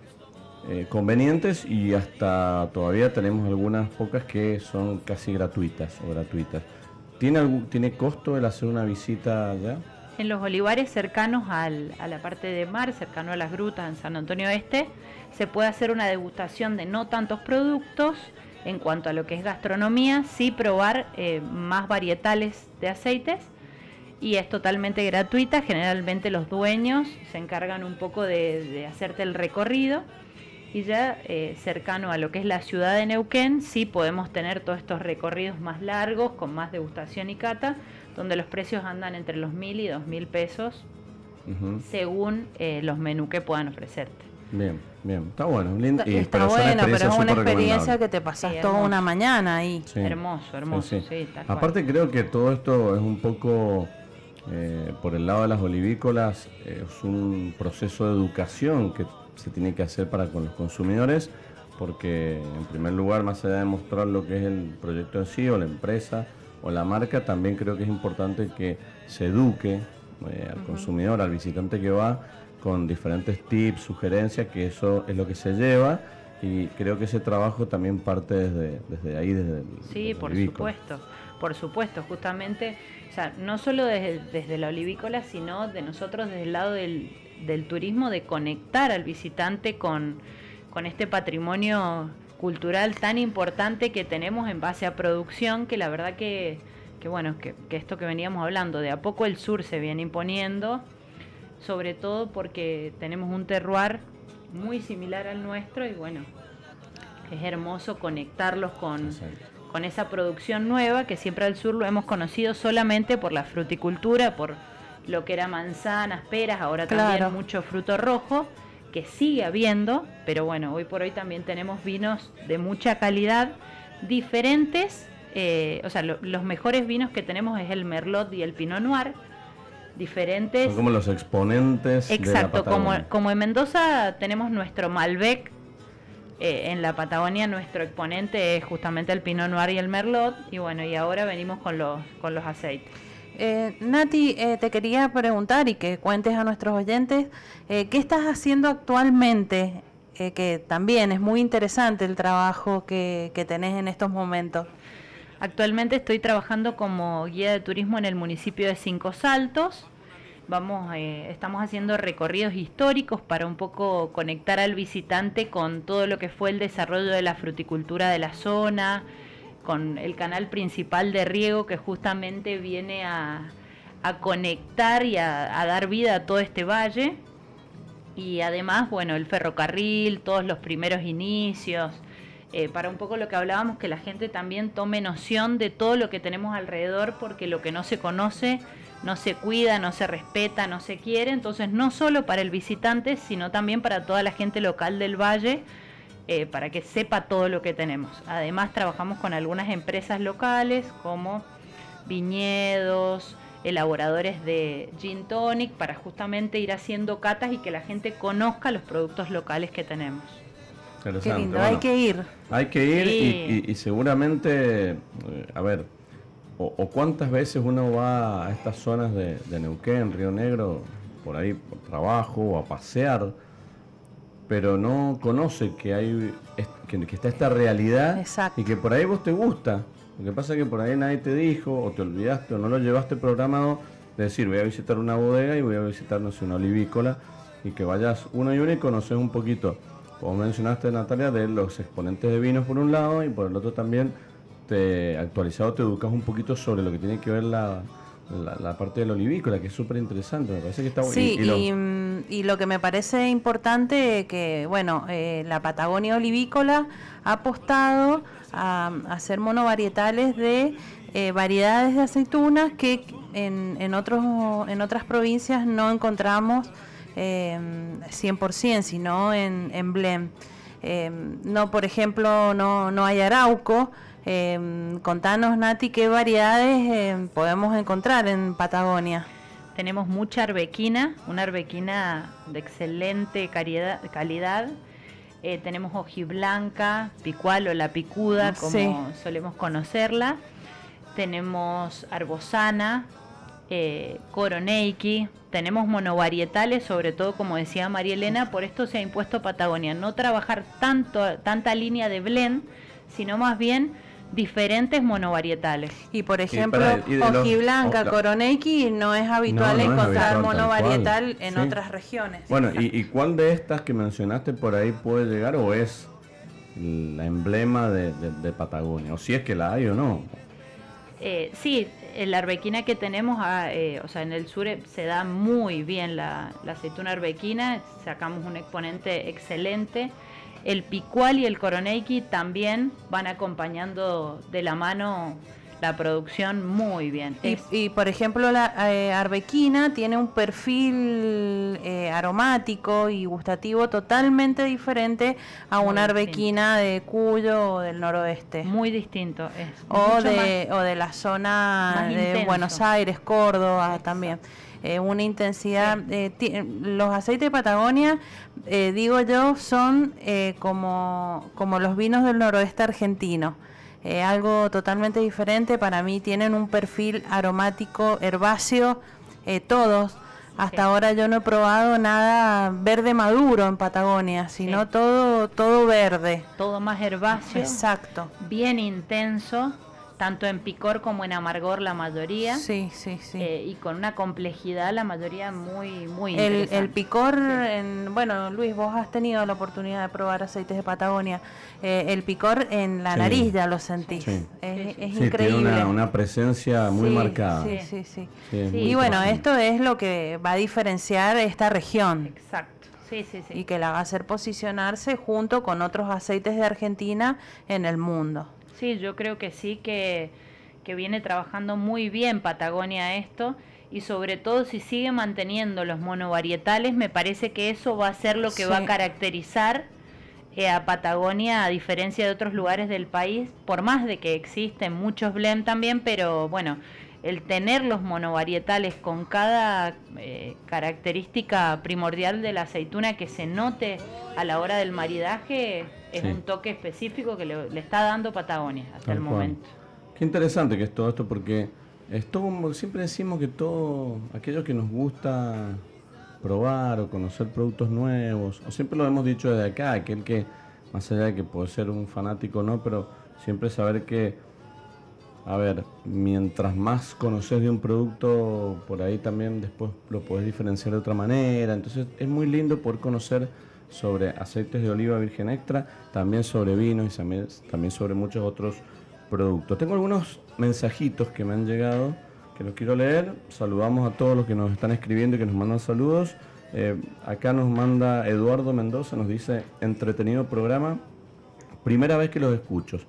eh, convenientes y hasta todavía tenemos algunas pocas que son casi gratuitas o gratuitas. ¿Tiene, algún, ¿tiene costo el hacer una visita allá? En los olivares cercanos a la parte de mar, cercano a las grutas en San Antonio Este, se puede hacer una degustación de no tantos productos en cuanto a lo que es gastronomía, sí probar eh, más varietales de aceites y es totalmente gratuita. Generalmente los dueños se encargan un poco de, hacerte el recorrido y ya eh, cercano a lo que es la ciudad de Neuquén, sí podemos tener todos estos recorridos más largos, con más degustación y cata, donde los precios andan entre los mil y dos mil pesos, según eh, los menús que puedan ofrecerte. Bien, bien, está bueno. Lindo, está, bueno, pero es una experiencia que te pasas toda una mañana ahí. Hermoso, hermoso. Aparte creo que todo esto es un poco, eh, por el lado de las olivícolas, es un proceso de educación que se tiene que hacer para con los consumidores, porque en primer lugar, más allá de mostrar lo que es el proyecto en sí o la empresa o la marca, también creo que es importante que se eduque eh, al consumidor, al visitante que va, con diferentes tips, sugerencias, que eso es lo que se lleva. Y creo que ese trabajo también parte desde, desde ahí, desde el, Sí, por supuesto, por supuesto, justamente, o sea, no solo desde, desde la olivícola, sino de nosotros desde el lado del, del turismo de conectar al visitante con, este patrimonio cultural tan importante que tenemos en base a producción, que la verdad que, bueno, que, esto que veníamos hablando, de a poco el sur se viene imponiendo, sobre todo porque tenemos un terroir muy similar al nuestro y bueno, es hermoso conectarlos con, con esa producción nueva que siempre al sur lo hemos conocido solamente por la fruticultura, por lo que era manzanas, peras, ahora también mucho fruto rojo, que sigue habiendo, pero bueno, hoy por hoy también tenemos vinos de mucha calidad, diferentes, eh, o sea, los mejores vinos que tenemos es el Merlot y el Pinot Noir, diferentes. Son como los exponentes. Exacto, como, como en Mendoza tenemos nuestro Malbec, eh, en la Patagonia nuestro exponente es justamente el Pinot Noir y el Merlot, y bueno, y ahora venimos con los, con los aceites. Eh, Nati, eh, te quería preguntar y que cuentes a nuestros oyentes, eh, ¿qué estás haciendo actualmente? que también es muy interesante el trabajo que, tenés en estos momentos. Actualmente estoy trabajando como guía de turismo en el municipio de Cinco Saltos. Vamos, estamos haciendo recorridos históricos para un poco conectar al visitante con todo lo que fue el desarrollo de la fruticultura de la zona, con el canal principal de riego que justamente viene a, conectar y a, dar vida a todo este valle. Y además, bueno, el ferrocarril, todos los primeros inicios, eh, para un poco lo que hablábamos, que la gente también tome noción de todo lo que tenemos alrededor, porque lo que no se conoce no se cuida, no se respeta, no se quiere. Entonces, no solo para el visitante, sino también para toda la gente local del valle eh, para que sepa todo lo que tenemos. Además trabajamos con algunas empresas locales como viñedos, elaboradores de gin tonic para justamente ir haciendo catas y que la gente conozca los productos locales que tenemos. Qué lindo, hay que ir. Hay que ir y, seguramente, eh, a ver, o, cuántas veces uno va a estas zonas de, de Neuquén, Río Negro, por ahí por trabajo o a pasear pero no conoce que hay que, está esta realidad y que por ahí vos te gusta. Lo que pasa es que por ahí nadie te dijo, o te olvidaste, o no lo llevaste programado, de decir, voy a visitar una bodega y voy a visitar, no sé, una olivícola, y que vayas uno y uno y conoces un poquito, como mencionaste Natalia, de los exponentes de vinos por un lado, y por el otro también te actualizado te educas un poquito sobre lo que tiene que ver la, la, parte del olivícola, que es súper interesante, me parece que está Sí, y, lo... que me parece importante que, bueno, eh, la Patagonia olivícola ha apostado a, hacer monovarietales de eh, variedades de aceitunas que en, en, otros, en otras provincias no encontramos eh, 100%, sino en, en blend. Eh, no, por ejemplo, no, no hay arauco, eh, contanos, Nati, qué variedades em, podemos encontrar en Patagonia. Tenemos mucha arbequina, una arbequina de excelente calidad. Eh, tenemos hojiblanca, picual o la picuda, como solemos conocerla. Tenemos arbosana, eh, coroneiki. Tenemos monovarietales, sobre todo, como decía María Elena, por esto se ha impuesto Patagonia. No trabajar tanto, tanta línea de blend, sino más bien diferentes monovarietales. Y por ejemplo, hojiblanca, coroneiki no es habitual encontrar monovarietal en otras regiones. Bueno, ¿y, cuál de estas que mencionaste por ahí puede llegar o es la emblema de, Patagonia? O si es que la hay o no. Eh, sí, la arbequina que tenemos, ah, eh, o sea, en el sur se da muy bien la, la aceituna arbequina, sacamos un exponente excelente. el picual y el coroneiki también van acompañando de la mano la producción muy bien. Y, por ejemplo la eh, arbequina tiene un perfil eh, aromático y gustativo totalmente diferente a una arbequina de Cuyo o del noroeste. Muy distinto. Es o, de, o de la zona de Buenos Aires, Córdoba también. Eh, una intensidad. los aceites de Patagonia, digo yo, son como, como los vinos del noroeste argentino eh, algo totalmente diferente. Para mí tienen un perfil aromático herbáceo, eh, todos. Hasta ahora yo no he probado nada verde maduro en Patagonia, sino todo todo verde. Todo más herbáceo. Exacto. Bien intenso tanto en picor como en amargor la mayoría. Sí, sí, sí. Eh, y con una complejidad la mayoría muy, muy el, el picor, en, bueno, Luis, vos has tenido la oportunidad de probar aceites de Patagonia. Eh, el picor en la nariz ya lo sentís. Es, es increíble. Tiene una, presencia muy marcada. Sí, sí, sí. y bueno, esto es lo que va a diferenciar esta región. Exacto. Sí, sí, sí. Y que la va a hacer posicionarse junto con otros aceites de Argentina en el mundo. Sí, yo creo que sí, que, viene trabajando muy bien Patagonia esto y sobre todo si sigue manteniendo los monovarietales, me parece que eso va a ser lo que va a caracterizar eh, a Patagonia a diferencia de otros lugares del país, por más de que existen muchos blend también, pero bueno, el tener los monovarietales con cada eh, característica primordial de la aceituna que se note a la hora del maridaje es un toque específico que le, está dando Patagonia hasta el momento. Qué interesante que es todo esto porque es todo, siempre decimos que todo aquello que nos gusta probar o conocer productos nuevos, o siempre lo hemos dicho desde acá, aquel que más allá de que puede ser un fanático no, pero siempre saber que a ver, mientras más conoces de un producto, por ahí también después lo puedes diferenciar de otra manera. Entonces es muy lindo poder conocer sobre aceites de oliva virgen extra, también sobre vinos y también, sobre muchos otros productos. Tengo algunos mensajitos que me han llegado que los quiero leer. Saludamos a todos los que nos están escribiendo y que nos mandan saludos. Eh, acá nos manda Eduardo Mendoza, nos dice, entretenido programa, primera vez que los escucho.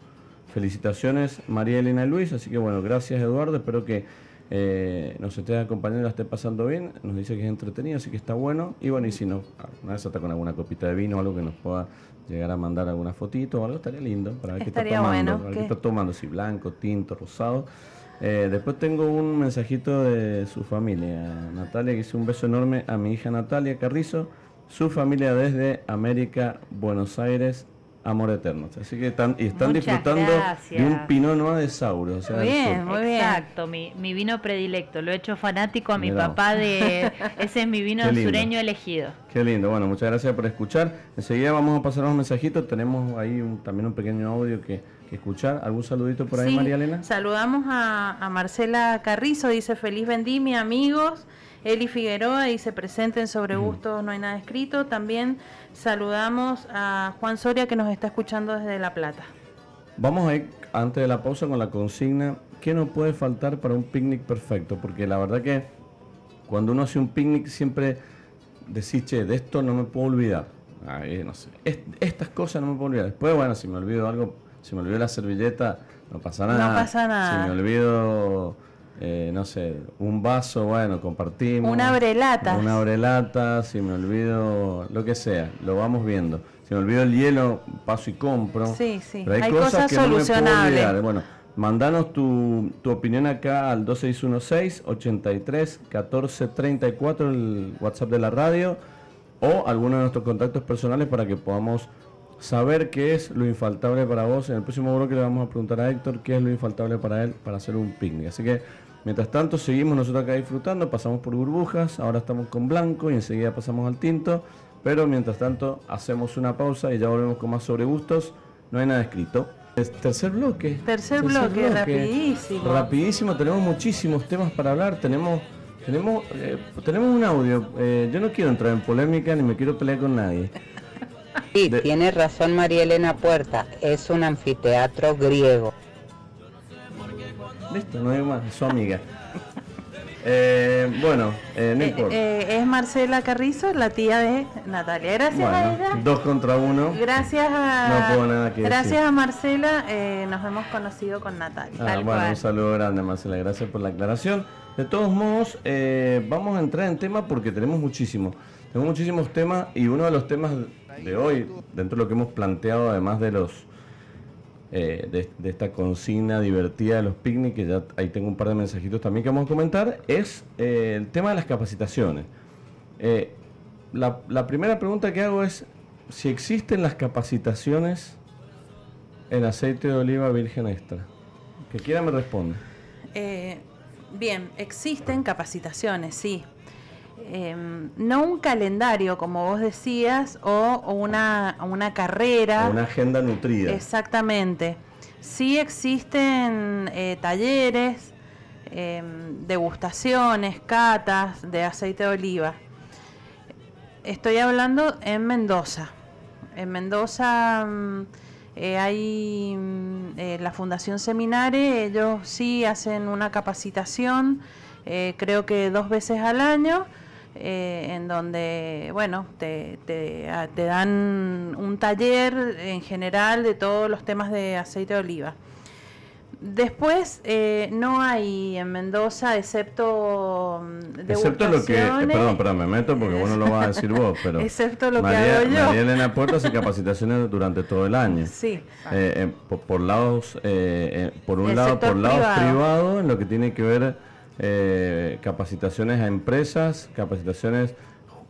Felicitaciones María Elena y Luis, así que bueno, gracias Eduardo, espero que eh, nos esté acompañando, la esté pasando bien, nos dice que es entretenido, así que está bueno. Y bueno, y si no, una vez está con alguna copita de vino o algo que nos pueda llegar a mandar alguna fotito o algo, estaría lindo para ver qué está tomando. Bueno, qué está tomando, si blanco, tinto, rosado. Eh, después tengo un mensajito de su familia, Natalia, que dice un beso enorme a mi hija Natalia Carrizo, su familia desde América, Buenos Aires, Amor Eterno. Así que están, y están disfrutando de un Pinot Noir de Sauro. muy bien, muy bien. Exacto, mi, vino predilecto. Lo he hecho fanático a mi papá de... Ese es mi vino sureño elegido. Qué lindo. Bueno, muchas gracias por escuchar. Enseguida vamos a pasar unos mensajitos. Tenemos ahí también un pequeño audio que, escuchar. ¿Algún saludito por ahí, María Elena? Saludamos a, a Marcela Carrizo. Dice, feliz vendimia, amigos. Eli Figueroa dice presenten sobre gustos, no hay nada escrito. También saludamos a Juan Soria que nos está escuchando desde La Plata. Vamos a ir antes de la pausa con la consigna, ¿qué no puede faltar para un picnic perfecto? Porque la verdad que cuando uno hace un picnic siempre decís, che, de esto no me puedo olvidar. no sé, estas cosas no me puedo olvidar. Después, bueno, si me olvido algo, si me olvido la servilleta, no pasa nada. No pasa nada. Si me olvido eh, no sé, un vaso, bueno, compartimos. Una abrelata. Una abrelata, si me olvido, lo que sea, lo vamos viendo. Si me olvido el hielo, paso y compro. Sí, sí. hay, cosas, que solucionables. bueno, mandanos tu, tu, opinión acá al 2616 83 14 34, el WhatsApp de la radio, o alguno de nuestros contactos personales para que podamos saber qué es lo infaltable para vos. En el próximo bloque le vamos a preguntar a Héctor qué es lo infaltable para él para hacer un picnic. Así que Mientras tanto, seguimos nosotros acá disfrutando, pasamos por burbujas, ahora estamos con blanco y enseguida pasamos al tinto, pero mientras tanto hacemos una pausa y ya volvemos con más sobre gustos. No hay nada escrito. tercer bloque. Tercer, bloque, rapidísimo. Rapidísimo, tenemos muchísimos temas para hablar, tenemos tenemos eh, tenemos un audio. Eh, yo no quiero entrar en polémica ni me quiero pelear con nadie. Sí, tiene razón María Elena Puerta, es un anfiteatro griego. Listo, no hay más, su amiga. Eh, bueno, eh, no eh, es Marcela Carrizo, la tía de Natalia. Gracias a ella. Dos contra uno. Gracias a, gracias a Marcela nos hemos conocido con Natalia. Ah, bueno, un saludo grande, Marcela. Gracias por la aclaración. De todos modos, vamos a entrar en tema porque tenemos muchísimos. Tenemos muchísimos temas y uno de los temas de hoy, dentro de lo que hemos planteado, además de los eh, de, esta consigna divertida de los picnics, que ya ahí tengo un par de mensajitos también que vamos a comentar, es eh, el tema de las capacitaciones. Eh, la, primera pregunta que hago es si existen las capacitaciones en aceite de oliva virgen extra. Que quiera me responde. bien, existen capacitaciones, sí. Em, no un calendario, como vos decías, o, una, una, carrera. una agenda nutrida. Exactamente. Sí existen eh, talleres, em, degustaciones, catas de aceite de oliva. Estoy hablando en Mendoza. En Mendoza mm, eh, hay mm, eh, la Fundación Seminare, ellos sí hacen una capacitación, creo que dos veces al año eh, en donde, bueno, te, te, dan un taller en general de todos los temas de aceite de oliva. Después eh, no hay en Mendoza, excepto mm, Excepto lo que, eh, perdón, perdón, me meto porque vos no lo vas a decir vos, pero excepto lo que hago yo. María Elena Puerta hace capacitaciones durante todo el año. Sí. por, lados, por un lado, por lados privados, en lo que tiene que ver eh, capacitaciones a empresas, capacitaciones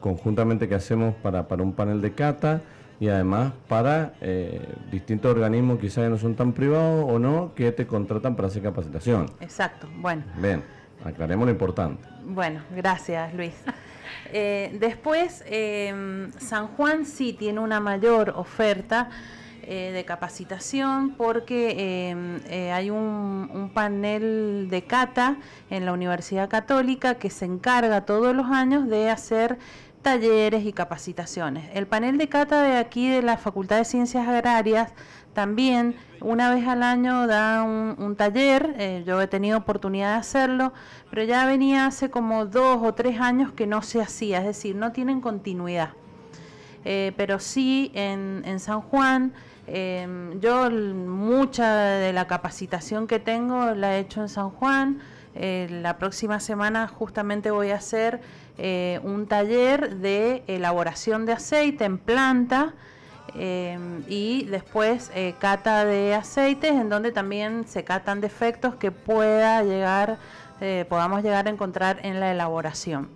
conjuntamente que hacemos para, para un panel de cata y además para eh, distintos organismos quizás que no son tan privados o no que te contratan para hacer capacitación. Exacto, bueno. Bien, aclaremos lo importante. Bueno, gracias Luis. Eh, después, San Juan sí tiene una mayor oferta eh, de capacitación porque em, eh, hay un, panel de cata en la Universidad Católica que se encarga todos los años de hacer talleres y capacitaciones. El panel de cata de aquí de la Facultad de Ciencias Agrarias también una vez al año da un, taller, eh, yo he tenido oportunidad de hacerlo, pero ya venía hace como dos o tres años que no se hacía, es decir, no tienen continuidad. pero sí en, en San Juan Em, yo mucha de la capacitación que tengo la he hecho en San Juan. Eh, la próxima semana justamente voy a hacer eh, un taller de elaboración de aceite en planta em, y después eh, cata de aceites en donde también se catan defectos que pueda llegar, podamos llegar a encontrar en la elaboración.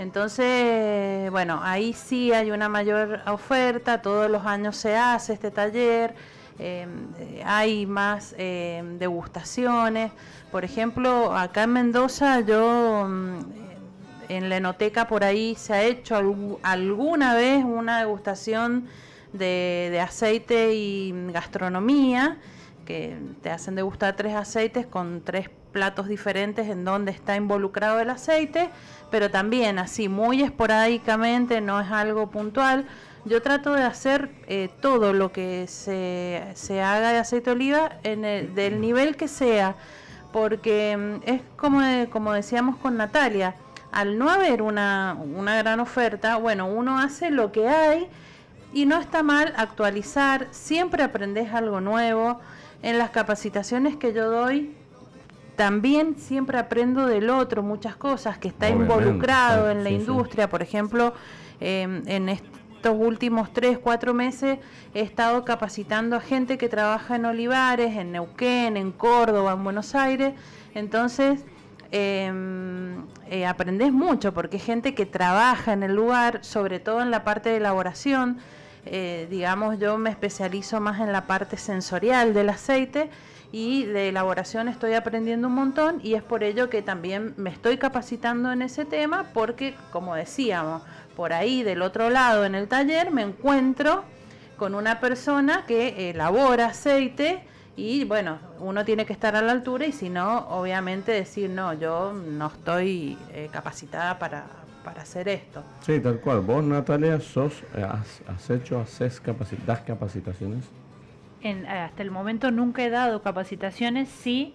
Entonces, bueno, ahí sí hay una mayor oferta, todos los años se hace este taller, em, hay más em, degustaciones. Por ejemplo, acá en Mendoza yo mm, en la enoteca por ahí se ha hecho alguna vez una degustación de aceite y gastronomía, que te hacen degustar tres aceites con tres platos diferentes en donde está involucrado el aceite, pero también así muy esporádicamente, no es algo puntual. Yo trato de hacer eh, todo lo que se, se, haga de aceite oliva en el, del nivel que sea, porque mm, es como, como decíamos con Natalia, al no haber una, una gran oferta, bueno, uno hace lo que hay y no está mal actualizar, siempre aprendes algo nuevo. En las capacitaciones que yo doy, también siempre aprendo del otro muchas cosas, que está involucrado en la industria. Por ejemplo, em, en estos últimos tres, cuatro meses he estado capacitando a gente que trabaja en Olivares, en Neuquén, en Córdoba, en Buenos Aires. Entonces, em, eh, aprendes mucho porque es gente que trabaja en el lugar, sobre todo en la parte de elaboración. Eh, digamos, yo me especializo más en la parte sensorial del aceite y de elaboración estoy aprendiendo un montón y es por ello que también me estoy capacitando en ese tema porque, como decíamos, por ahí del otro lado en el taller me encuentro con una persona que elabora aceite y bueno, uno tiene que estar a la altura y si no, obviamente decir, no, yo no estoy eh, capacitada para, para hacer esto. Sí, tal cual. Vos, Natalia, sos, eh, has, hecho, haces capacitaciones hasta el momento nunca he dado capacitaciones, sí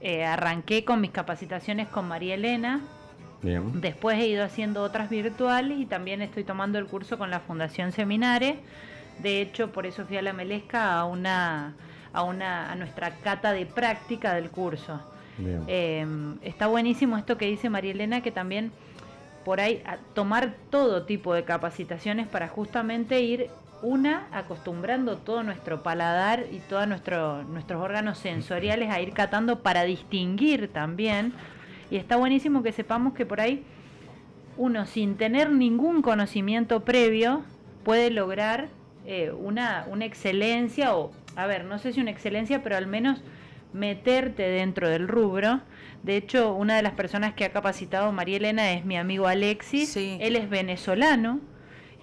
eh, arranqué con mis capacitaciones con María Elena, Después he ido haciendo otras virtuales y también estoy tomando el curso con la Fundación Seminare. De hecho, por eso fui a la Melesca a una a una a nuestra cata de práctica del curso. Em, está buenísimo esto que dice María Elena, que también por ahí tomar todo tipo de capacitaciones para justamente ir una acostumbrando todo nuestro paladar y todos nuestro, nuestros órganos sensoriales a ir catando para distinguir también. Y está buenísimo que sepamos que por ahí uno sin tener ningún conocimiento previo puede lograr eh, una, una excelencia o, a ver, no sé si una excelencia, pero al menos meterte dentro del rubro. De hecho, una de las personas que ha capacitado María Elena es mi amigo Alexis. Él es venezolano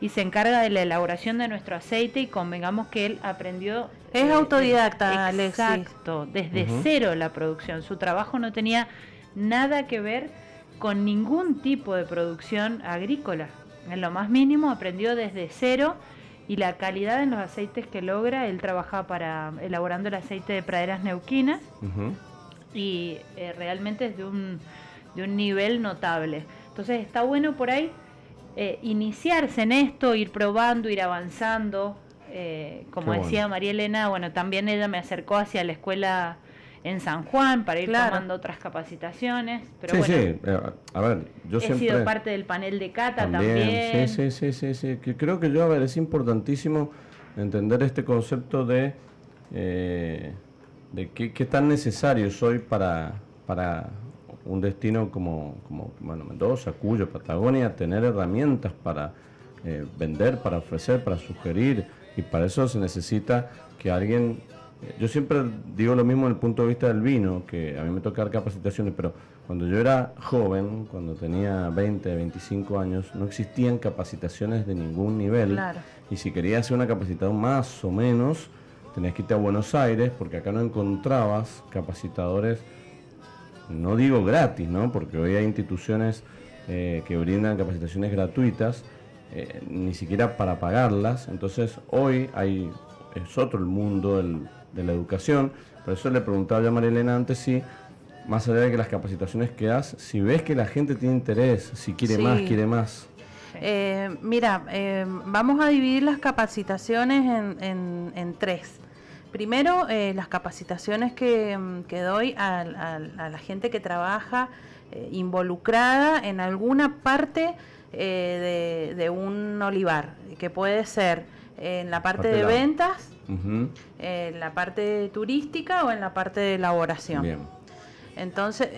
y se encarga de la elaboración de nuestro aceite y convengamos que él aprendió... Es eh, autodidacta, Alexis. Exacto, desde cero la producción. Su trabajo no tenía nada que ver con ningún tipo de producción agrícola. En lo más mínimo aprendió desde cero y la calidad en los aceites que logra, él trabaja para elaborando el aceite de praderas neuquinas y eh, realmente es de un, de un nivel notable. Entonces está bueno por ahí eh, iniciarse en esto, ir probando, ir avanzando. Eh, como decía María Elena, bueno, también ella me acercó hacia la escuela en San Juan para ir tomando otras capacitaciones. Pero sí, sí, eh, a ver, yo he sido parte del panel de cata también. Sí, sí, sí, sí, Que creo que yo, a ver, es importantísimo entender este concepto de, de qué, qué tan necesario soy para, para un destino como, como bueno, Mendoza, Cuyo, Patagonia, tener herramientas para eh, vender, para ofrecer, para sugerir, y para eso se necesita que alguien, eh, yo siempre digo lo mismo en el punto de vista del vino, que a mí me toca dar capacitaciones, pero cuando yo era joven, cuando tenía 20, 25 años, no existían capacitaciones de ningún nivel, y si querías hacer una capacitación más o menos, tenías que irte a Buenos Aires, porque acá no encontrabas capacitadores no digo gratis, ¿no? porque hoy hay instituciones eh, que brindan capacitaciones gratuitas, eh, ni siquiera para pagarlas, entonces hoy hay, es otro el mundo de la educación, por eso le preguntaba ya a María Elena antes si, más allá de que las capacitaciones que das, si ves que la gente tiene interés, si quiere más, quiere más. Eh, mira, vamos a dividir las capacitaciones en tres. Primero, eh, las capacitaciones que, mm, doy a, la gente que trabaja eh, involucrada en alguna parte eh, de, un olivar, que puede ser en la parte, de ventas, en la parte turística o en la parte de elaboración. Entonces,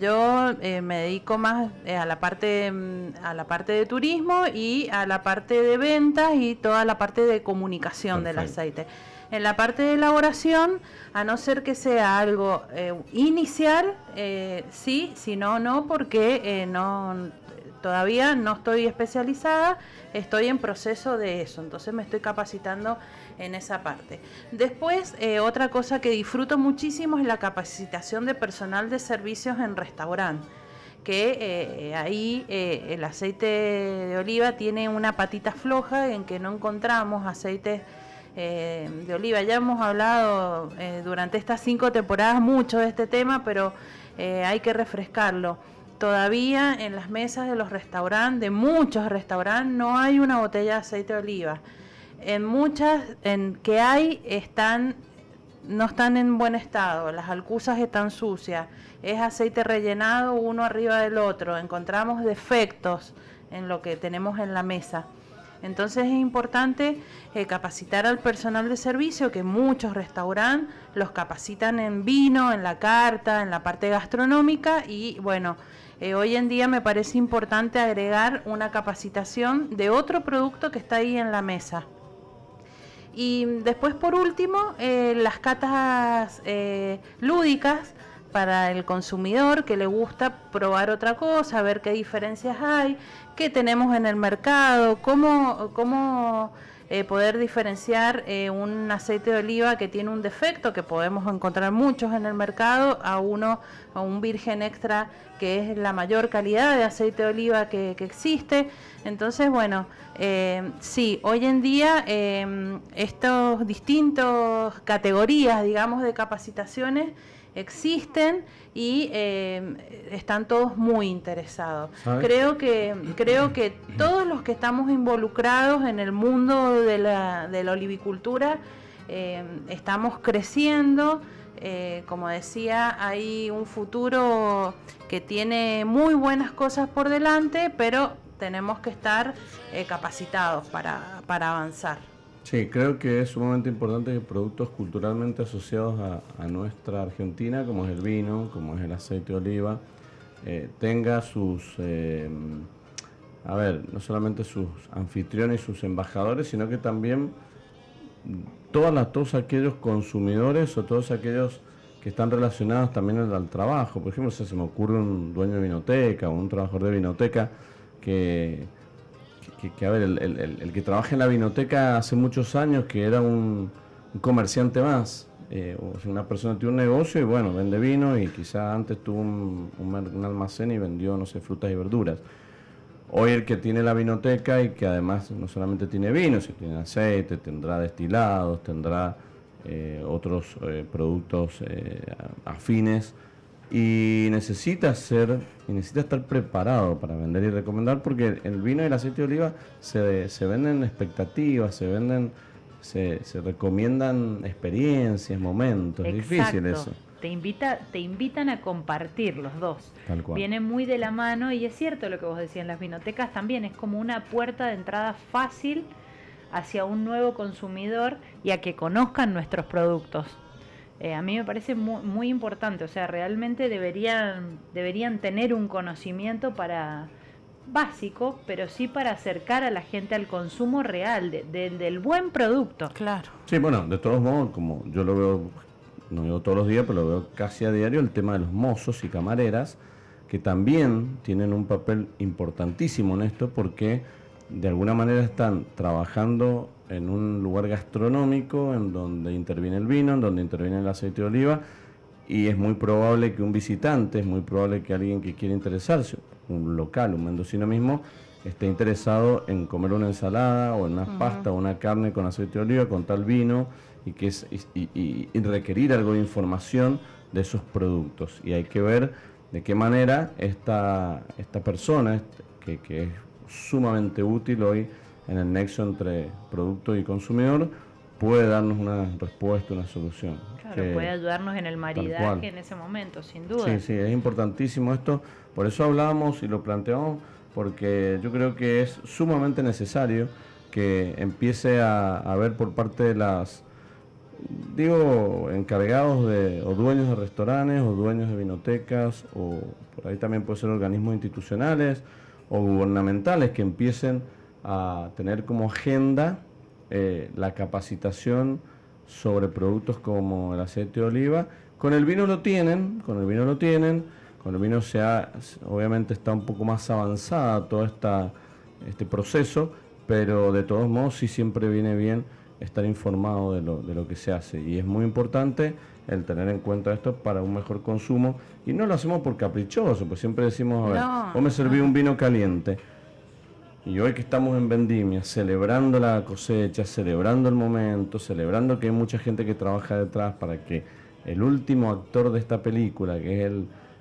yo me dedico más a la parte mm, a la parte de turismo y a la parte de ventas y toda la parte de comunicación del aceite. En la parte de elaboración, a no ser que sea algo eh, inicial, eh, sí, si no, no, porque eh, no todavía no estoy especializada, estoy en proceso de eso, entonces me estoy capacitando en esa parte. Después, otra cosa que disfruto muchísimo es la capacitación de personal de servicios en restaurante que ahí el aceite de oliva tiene una patita floja en que no encontramos aceites eh, de oliva. Ya hemos hablado eh, durante estas cinco temporadas mucho de este tema, pero eh, hay que refrescarlo. Todavía en las mesas de los restaurantes, de muchos restaurantes, no hay una botella de aceite de oliva. En muchas en que hay están no están en buen estado, las alcusas están sucias, es aceite rellenado uno arriba del otro, encontramos defectos en lo que tenemos en la mesa. Entonces es importante eh, capacitar al personal de servicio, que muchos restaurantes los capacitan en vino, en la carta, en la parte gastronómica y bueno, eh, hoy en día me parece importante agregar una capacitación de otro producto que está ahí en la mesa. Y después, por último, eh, las catas lúdicas para el consumidor que le gusta probar otra cosa, ver qué diferencias hay, qué tenemos en el mercado, cómo, cómo eh, poder diferenciar eh, un aceite de oliva que tiene un defecto, que podemos encontrar muchos en el mercado, a uno, a un virgen extra, que es la mayor calidad de aceite de oliva que, existe. Entonces, bueno, eh, sí, hoy en día estos distintos categorías, digamos, de capacitaciones, existen y eh, están todos muy interesados. Creo que, creo que todos los que estamos involucrados en el mundo de la, de la olivicultura eh, estamos creciendo. Eh, como decía, hay un futuro que tiene muy buenas cosas por delante, pero tenemos que estar capacitados para, para avanzar. Sí, creo que es sumamente importante que productos culturalmente asociados a, nuestra Argentina, como es el vino, como es el aceite de oliva, eh, tenga sus, eh, a ver, no solamente sus anfitriones y sus embajadores, sino que también todas las, todos aquellos consumidores o todos aquellos que están relacionados también al, trabajo. Por ejemplo, se me ocurre un dueño de vinoteca o un trabajador de vinoteca que que, a ver, el, que trabaja en la vinoteca hace muchos años, que era un, comerciante más, eh, o sea, una persona tiene un negocio y bueno, vende vino y quizá antes tuvo un, un, almacén y vendió, no sé, frutas y verduras. Hoy el que tiene la vinoteca y que además no solamente tiene vino, sino tiene aceite, tendrá destilados, tendrá eh, otros eh, productos afines y necesita ser y necesita estar preparado para vender y recomendar porque el vino y el aceite de oliva se, se venden expectativas, se venden, se, se recomiendan experiencias, momentos, es difícil eso. Te, invita, te invitan a compartir los dos. Tal cual. Viene muy de la mano y es cierto lo que vos decías, las vinotecas también es como una puerta de entrada fácil hacia un nuevo consumidor y a que conozcan nuestros productos. Eh, a mí me parece muy, importante, o sea, realmente deberían, deberían tener un conocimiento para básico, pero sí para acercar a la gente al consumo real del buen producto. Claro. Sí, bueno, de todos modos, como yo lo veo, no veo todos los días, pero lo veo casi a diario, el tema de los mozos y camareras, que también tienen un papel importantísimo en esto porque de alguna manera están trabajando en un lugar gastronómico en donde interviene el vino, en donde interviene el aceite de oliva y es muy probable que un visitante, es muy probable que alguien que quiera interesarse, un local, un mendocino mismo, esté interesado en comer una ensalada o en una pasta o una carne con aceite de oliva, con tal vino y, que es, y, requerir algo de información de esos productos. Y hay que ver de qué manera esta, esta persona, que, que es sumamente útil hoy, en el nexo entre producto y consumidor puede darnos una respuesta, una solución. Claro, puede ayudarnos en el maridaje en ese momento, sin duda. Sí, sí, es importantísimo esto. Por eso hablamos y lo planteamos, porque yo creo que es sumamente necesario que empiece a haber por parte de las, digo, encargados de, o dueños de restaurantes, o dueños de vinotecas, o por ahí también puede ser organismos institucionales o gubernamentales que empiecen a tener como agenda eh, la capacitación sobre productos como el aceite de oliva. Con el vino lo tienen, con el vino lo tienen, con el vino se ha, obviamente está un poco más avanzada todo esta, este proceso, pero de todos modos sí siempre viene bien estar informado de lo, de lo que se hace. Y es muy importante el tener en cuenta esto para un mejor consumo. Y no lo hacemos por caprichoso, pues siempre decimos, a ver, vos me serví un vino caliente, y hoy que estamos en Vendimia, celebrando la cosecha, celebrando el momento, celebrando que hay mucha gente que trabaja detrás para que el último actor de esta película, que es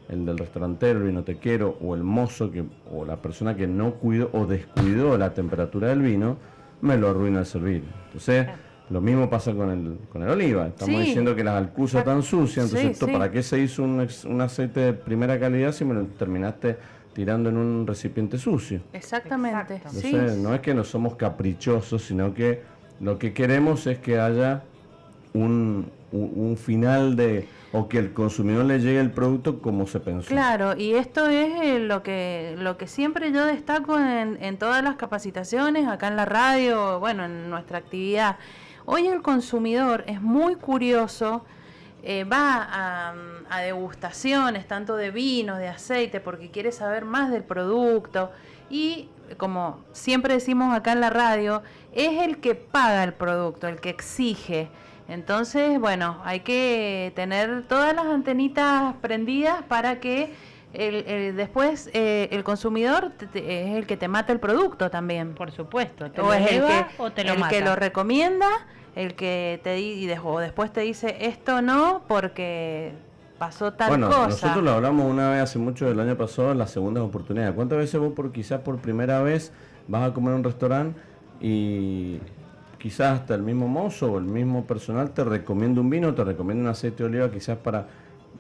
el, del restaurantero, el vinotequero o el mozo que, o la persona que no cuidó o descuidó la temperatura del vino, me lo arruina el servir. Entonces, lo mismo pasa con el, con el oliva. Estamos diciendo que las alcusas están sucias, entonces, ¿para qué se hizo un, un aceite de primera calidad si me lo terminaste tirando en un recipiente sucio. Exactamente. no es que no somos caprichosos, sino que lo que queremos es que haya un, final de o que el consumidor le llegue el producto como se pensó. Claro, y esto es eh, lo que lo que siempre yo destaco en, en todas las capacitaciones, acá en la radio, bueno, en nuestra actividad. Hoy el consumidor es muy curioso eh, va a, degustaciones tanto de vinos, de aceite, porque quiere saber más del producto. Y como siempre decimos acá en la radio, es el que paga el producto, el que exige. Entonces, bueno, hay que tener todas las antenitas prendidas para que el, después eh, el consumidor es el que te mata el producto también. Por supuesto. Te o es el que, o te lo el que lo recomienda, el que te y o después te dice esto no porque pasó tal bueno, cosa. Nosotros lo hablamos una vez hace mucho del año pasado en las segundas oportunidades. ¿Cuántas veces vos por quizás por primera vez vas a comer en un restaurante y quizás hasta el mismo mozo o el mismo personal te recomienda un vino, te recomienda un aceite de oliva quizás para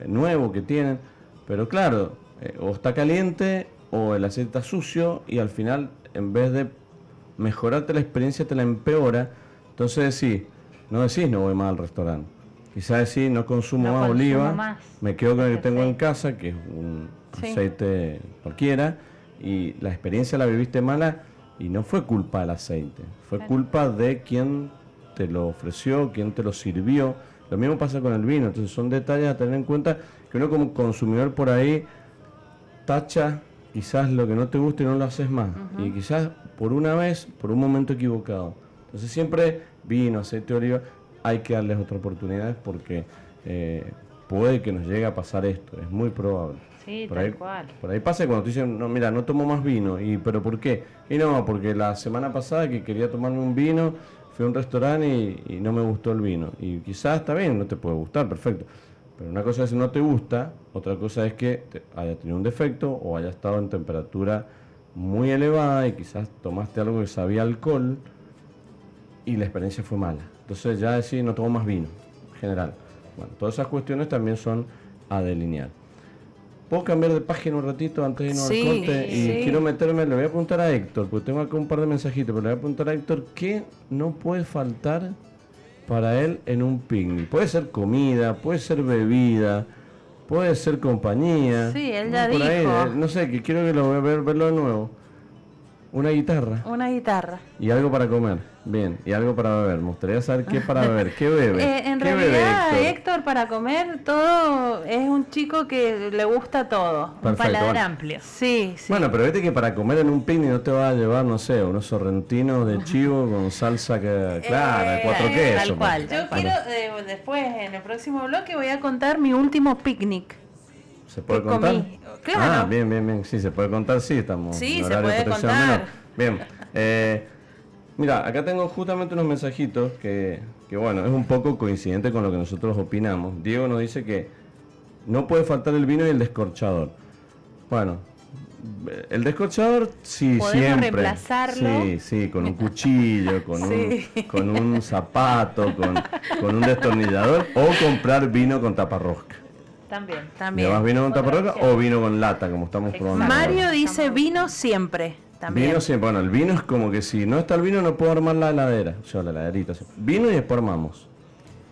nuevo que tienen, pero claro, eh, o está caliente o el aceite está sucio y al final en vez de mejorarte la experiencia te la empeora, entonces decís, no decís no voy más al restaurante, quizás decís no consumo más oliva, me quedo con el que tengo en casa, que es un aceite cualquiera, y la experiencia la viviste mala y no fue culpa del aceite, fue culpa de quien te lo ofreció, quien te lo sirvió. Lo mismo pasa con el vino, entonces son detalles a tener en cuenta que uno como consumidor por ahí tacha quizás lo que no te gusta y no lo haces más. Y quizás por una vez, por un momento equivocado. Entonces siempre vino, aceite de oliva, hay que darles otra oportunidad porque eh, puede que nos llegue a pasar esto, es muy probable. Sí, por tal ahí, cual. Por ahí pasa cuando te dicen, no, mira, no tomo más vino. y ¿Pero por qué? Y no, porque la semana pasada que quería tomarme un vino, fui a un restaurante y, no me gustó el vino. Y quizás está bien, no te puede gustar, perfecto. Pero una cosa es si no te gusta, otra cosa es que haya tenido un defecto o haya estado en temperatura muy elevada y quizás tomaste algo que sabía alcohol y la experiencia fue mala. Entonces ya decir, no tomo más vino, en general. Bueno, todas esas cuestiones también son a delinear. ¿Puedo cambiar de página un ratito antes de irnos al corte? Y quiero meterme, le voy a preguntar a Héctor, porque tengo acá un par de mensajitos, pero le voy a preguntar a Héctor qué no puede faltar para él en un picnic. Puede ser comida, puede ser bebida, puede ser compañía. Sí, él ya dijo. Eh, no sé, que quiero que lo vea ver, verlo de nuevo. Una guitarra. Una guitarra. Y algo para comer. Bien. Y algo para beber. Me gustaría saber qué para beber. ¿Qué bebe? Eh, en realidad, Héctor? para comer todo es un chico que le gusta todo. un paladar amplio. Sí, sí. Bueno, pero vete que para comer en un picnic no te va a llevar, no sé, unos sorrentinos de chivo con salsa que, clara, eh, cuatro quesos. Tal cual. Yo quiero, eh, después, en el próximo bloque, voy a contar mi último picnic. ¿Se puede contar? Claro. Ah, bien, bien, bien. Sí, se puede contar, sí, estamos. Sí, se puede contar. Bien. Eh, mira, acá tengo justamente unos mensajitos que, que, bueno, es un poco coincidente con lo que nosotros opinamos. Diego nos dice que no puede faltar el vino y el descorchador. Bueno, el descorchador, sí, siempre. reemplazarlo? Sí, sí, con un cuchillo, con, un, con un zapato, con, con un destornillador o comprar vino con taparrosca. También, también. ¿Llevas vino con taparroca o vino con lata, como estamos probando? Mario dice vino siempre. También. Vino siempre. Bueno, el vino es como que si no está el vino no puedo armar la heladera. O sea, la heladerita. Vino y después armamos.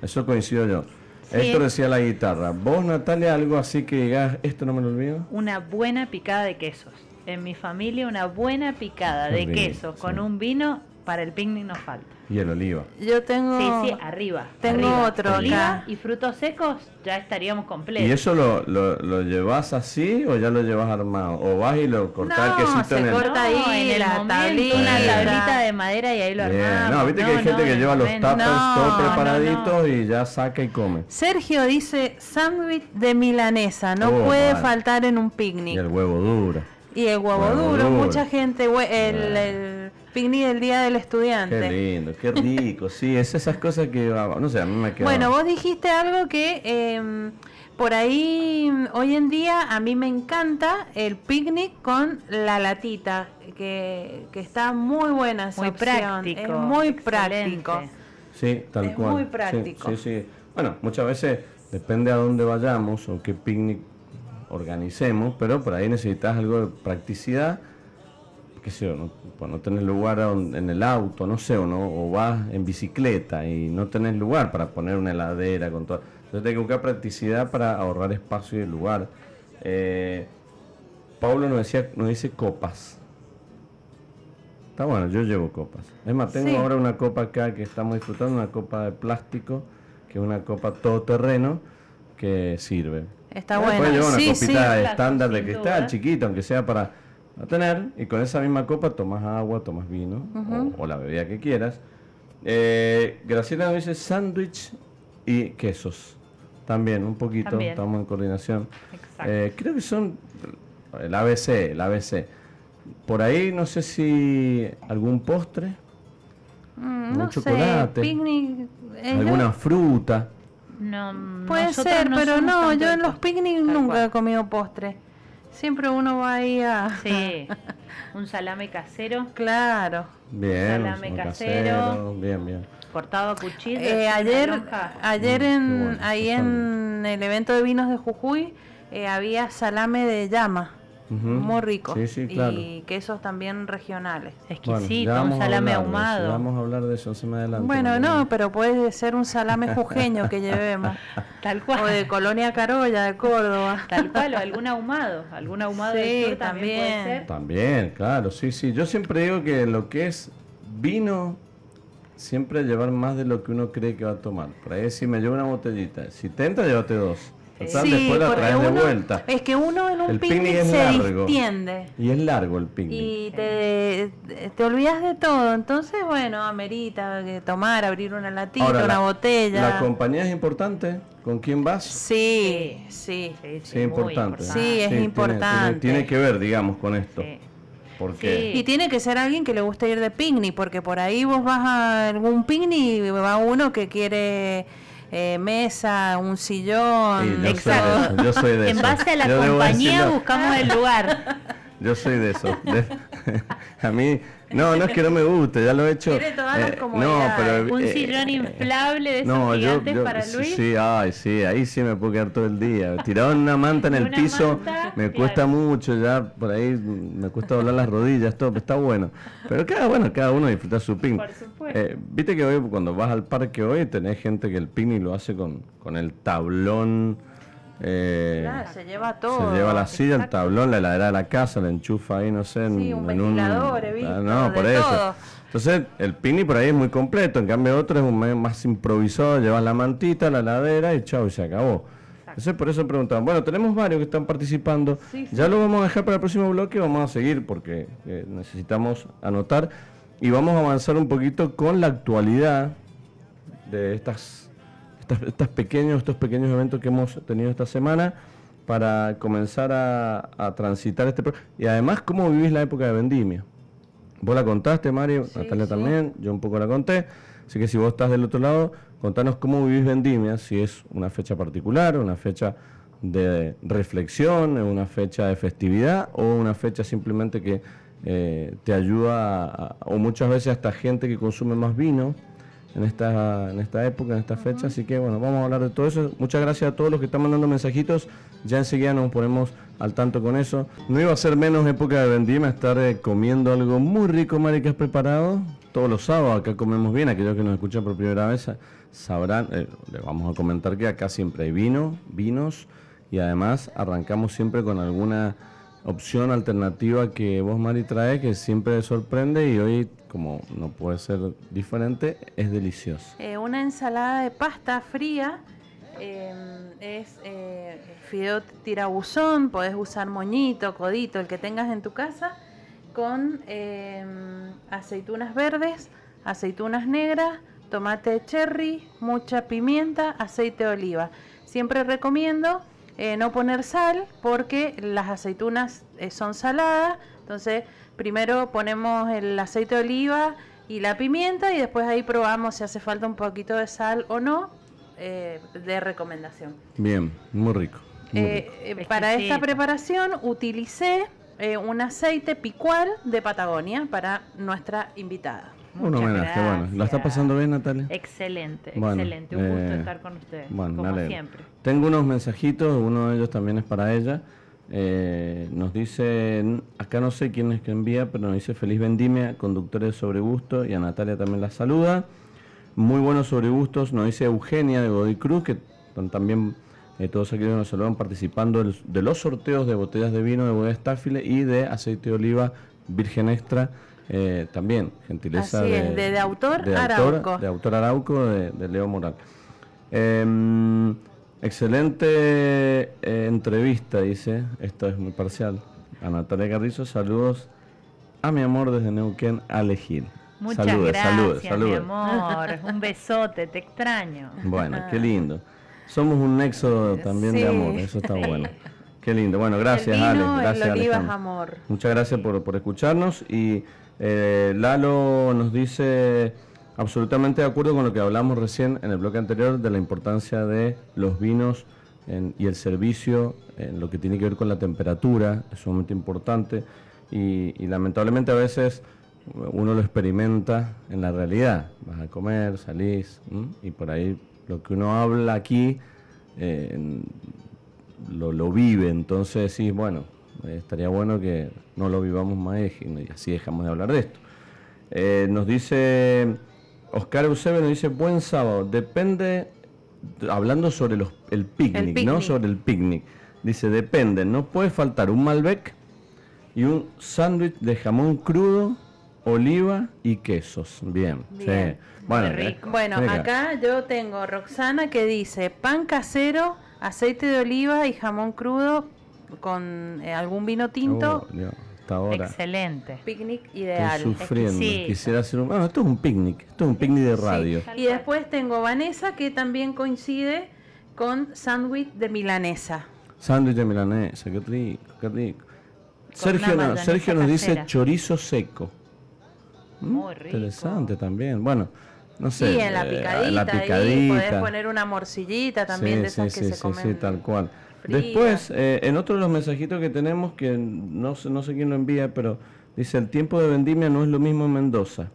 Eso coincido yo. Esto decía la guitarra. ¿Vos, Natalia, algo así que digas, esto no me lo olvido? Una buena picada de quesos. En mi familia, una buena picada de quesos con un vino para el picnic nos falta. Y el oliva. Yo tengo. Sí, sí, arriba. Tengo otro. Oliva y frutos secos, ya estaríamos completos. ¿Y eso lo, lo, lo, llevas así o ya lo llevas armado? ¿O vas y lo cortas el quesito se en el. corta ahí en el la tablita. Una tablita de madera y ahí lo armamos. No, viste que hay gente que lleva los tuppers todos preparaditos y ya saca y come. Sergio dice: sándwich de milanesa, no oh, puede faltar en un picnic. Y el huevo duro. Y el huevo, duro. mucha gente. el Picnic del Día del Estudiante. Qué lindo, qué rico, sí, es esas cosas que, no sé, a mí me queda... Bueno, vos dijiste algo que em, por ahí hoy en día a mí me encanta el picnic con la latita, que, está muy buena esa Muy práctico. Es muy práctico. Sí, tal es cual. muy práctico. Sí, sí, Bueno, muchas veces depende a dónde vayamos o qué picnic organicemos, pero por ahí necesitas algo de practicidad qué sé yo, no, pues no tenés lugar en el auto, no sé, o, no, o vas en bicicleta y no tenés lugar para poner una heladera con todo. Entonces hay que buscar practicidad para ahorrar espacio y lugar. Eh, Pablo nos, decía, nos dice copas. Está bueno, yo llevo copas. Es más, tengo ahora una copa acá que estamos disfrutando, una copa de plástico, que es una copa todoterreno, que sirve. Está bueno. Puedes llevar una Sí, copita sí. estándar de cristal, duda. chiquita, aunque sea para tener, y con esa misma copa tomas agua, tomas vino, o, o la bebida que quieras. Eh, Graciela nos dice sándwich y quesos. También, un poquito, También. estamos en coordinación. Exacto. Eh, creo que son el ABC, el ABC. Por ahí no sé si algún postre, Mm, un no chocolate, sé, picnic. eh, alguna fruta. No, Puede ser, no pero no, yo en los Tal nunca cual. he comido postre. Siempre uno va ahí a... Sí, un salame casero Bien, Claro. Salame un casero. bien, bien. cortado a cuchillo. Eh, ayer, ayer Mm, en, bueno, ahí en el evento de vinos de Jujuy eh, había salame de llama, Muy rico. Sí, sí, claro. Y quesos también regionales. Bueno, Exquisito, ya un salame hablar de eso, ya ahumado. vamos a hablar de eso más adelante. Bueno, no, pero puede ser un salame jujeño que llevemos. Tal cual. o de Colonia Carolla, de Córdoba. Tal cual, o algún ahumado. Algún ahumado Sí, del sur también, puede también. ser. También, claro, sí, sí. Yo siempre digo que lo que es vino, siempre llevar más de lo que uno cree que va a tomar. Por ahí si me llevo una botellita, si te entra, llévate dos. Total, después la porque traes de uno- vuelta. Es que uno en un El picnic, picnic es se largo. distiende. Y es largo el picnic. Y te, te olvidas de todo, entonces bueno, amerita tomar, abrir una latita, Ahora, una la- botella. ¿La compañía es importante? ¿Con quién vas? Sí, sí. Sí, sí, Sí, muy importante. Sí, es importante. Tiene, tiene que ver, digamos, con esto. Sí. Porque Sí. Y tiene que ser alguien que le guste ir de picnic, porque por ahí vos vas a algún picnic y va uno que quiere eh, mesa, un sillón. Sí, yo soy de Exacto. eso, yo soy de En eso. base a la Yo compañía buscamos el lugar. Yo soy de eso. de- a mí, no, no es que no me guste, ya lo he hecho. Todas las no, pero. Un eh, sillón inflable de esos No, yo, gigantes yo- para Luis. sí, ay, sí, ahí sí me puedo quedar todo el día. Tirado en una manta en el Una piso, manta, me claro. cuesta mucho, ya por ahí me cuesta doblar las rodillas, todo, pero está bueno. Pero cada, bueno, cada uno disfruta su picnic. Por supuesto. Eh, Viste que hoy, cuando vas al parque hoy, tenés gente que el picnic lo hace con, con el tablón. Eh, Claro, se lleva todo. se lleva la silla, el tablón, la heladera de la casa, la enchufa ahí, no sé, en, Sí, un en ventilador, visto, Ah, no, por eso. todo. Entonces, el pini por ahí es muy completo, en cambio otro es un más improvisado, llevas la mantita, la heladera y chao, y se acabó. Entonces, por eso preguntaban, bueno, tenemos varios que están participando, ya lo vamos a dejar para el próximo bloque, vamos a seguir porque eh, necesitamos anotar y vamos a avanzar un poquito con la actualidad de estas, estas, estas pequeños, estos pequeños eventos que hemos tenido esta semana para comenzar a, a transitar este pro- y además cómo vivís la época de vendimia. Vos la contaste, Mario, Natalia también, yo un poco la conté, así que si vos estás del otro lado, contanos cómo vivís vendimia, si es una fecha particular, una fecha de reflexión, una fecha de festividad o una fecha simplemente que eh, te ayuda, a- o muchas veces hasta gente que consume más vino en esta, en esta época, en esta fecha. Así que bueno, vamos a hablar de todo eso. Muchas gracias a todos los que están mandando mensajitos. Ya enseguida nos ponemos al tanto con eso. No iba a ser menos época de vendimia estar eh, comiendo algo muy rico, Mari, que has preparado. Todos los sábados acá comemos bien. Aquellos que nos escuchan por primera vez eh, sabrán, eh, le vamos a comentar que acá siempre hay vino, vinos y además arrancamos siempre con alguna opción alternativa que vos, Mari, trae que siempre sorprende y hoy, como no puede ser diferente, es delicioso. Eh, una ensalada de pasta fría eh, es eh, fideo tirabuzón, podés usar moñito, codito, el que tengas en tu casa, con eh, aceitunas verdes, aceitunas negras, tomate cherry, mucha pimienta, aceite de oliva. Siempre recomiendo eh, no poner sal porque las aceitunas eh, son saladas, entonces primero ponemos el aceite de oliva y la pimienta y después ahí probamos si hace falta un poquito de sal o no eh, de recomendación. Bien, muy rico. muy rico. eh, para esta preparación utilicé eh, un aceite picual de Patagonia para nuestra invitada. Un homenaje, bueno. ¿La está gracias. pasando bien, Natalia? Excelente, Bueno, excelente. Un gusto eh, estar con ustedes, Bueno, como siempre. Tengo unos mensajitos, uno de ellos también es para ella. Eh, nos dice, acá no sé quién es que envía, pero nos dice feliz vendimia, conductores de sobregusto, y a Natalia también la saluda. Muy buenos sobregustos, nos dice Eugenia de Godoy Cruz, que también eh, todos aquellos que nos saludan participando de los sorteos de botellas de vino de bodega Staffile y de aceite de oliva virgen extra. Eh, también, gentileza Así de, es, de- de autor de Arauco. autor, de autor Arauco de, de Leo Moral. Em, excelente eh, entrevista, dice. Esto es muy parcial. A Natalia Carrizo, saludos a mi amor desde Neuquén, a elegir. Muchas gracias, mi amor. Un besote, te extraño. Bueno, qué lindo. Somos un nexo también de amor, eso está bueno. Qué lindo. Bueno, gracias, Ale. Gracias. Muchas gracias por, por escucharnos. Y eh, Lalo nos dice absolutamente de acuerdo con lo que hablamos recién en el bloque anterior de la importancia de los vinos y el servicio en lo que tiene que ver con la temperatura, es sumamente importante. Y, lamentablemente a veces uno lo experimenta en la realidad. Vas a comer, salís, y por ahí lo que uno habla aquí eh, lo, vive. Entonces sí, bueno, estaría bueno que no lo vivamos más y así dejamos de hablar de esto. Eh, nos dice Oscar Eusebio, nos dice buen sábado. Depende, hablando sobre los, el, picnic, ¿no? Sobre el picnic. Dice, depende, no puede faltar un Malbec y un sándwich de jamón crudo, oliva y quesos. Bien. Bueno, eh, bueno acá yo tengo Roxana que dice pan casero, aceite de oliva y jamón crudo con eh, algún vino tinto. Oh, Excelente. Picnic ideal. Estoy sufriendo. Quisiera hacer un. Esto es un picnic. Esto es un picnic de radio. y después tengo Vanessa que también coincide con sándwich de milanesa. Sándwich de milanesa, qué rico, qué rico. Sergio, Sergio nos dice chorizo seco. Muy rico. Interesante también. Bueno, no sé. Sí, en la picadita. Eh, la picadita. podés poner una morcillita también de esas que se comen. Sí, tal cual. Después, eh, en otro de los mensajitos que tenemos, que no, no sé quién lo envía, pero dice, el tiempo de vendimia no es lo mismo en Mendoza.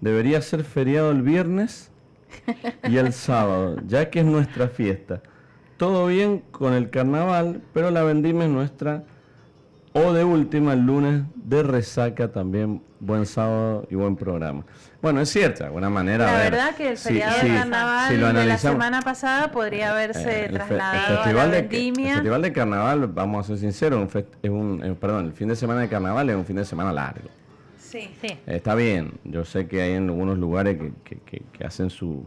Debería ser feriado el viernes y el sábado, ya que es nuestra fiesta. Todo bien con el carnaval, pero la vendimia es nuestra o de última el lunes de resaca también buen sábado y buen programa. Bueno, es cierto, de alguna manera. La verdad que el feriado de carnaval de la semana pasada podría haberse trasladado el festival a la de, El festival de carnaval, vamos a ser sinceros, es un, eh, perdón, el fin de semana de carnaval es un fin de semana largo. Sí, sí. Está bien, yo sé que hay en algunos lugares que, que hacen sus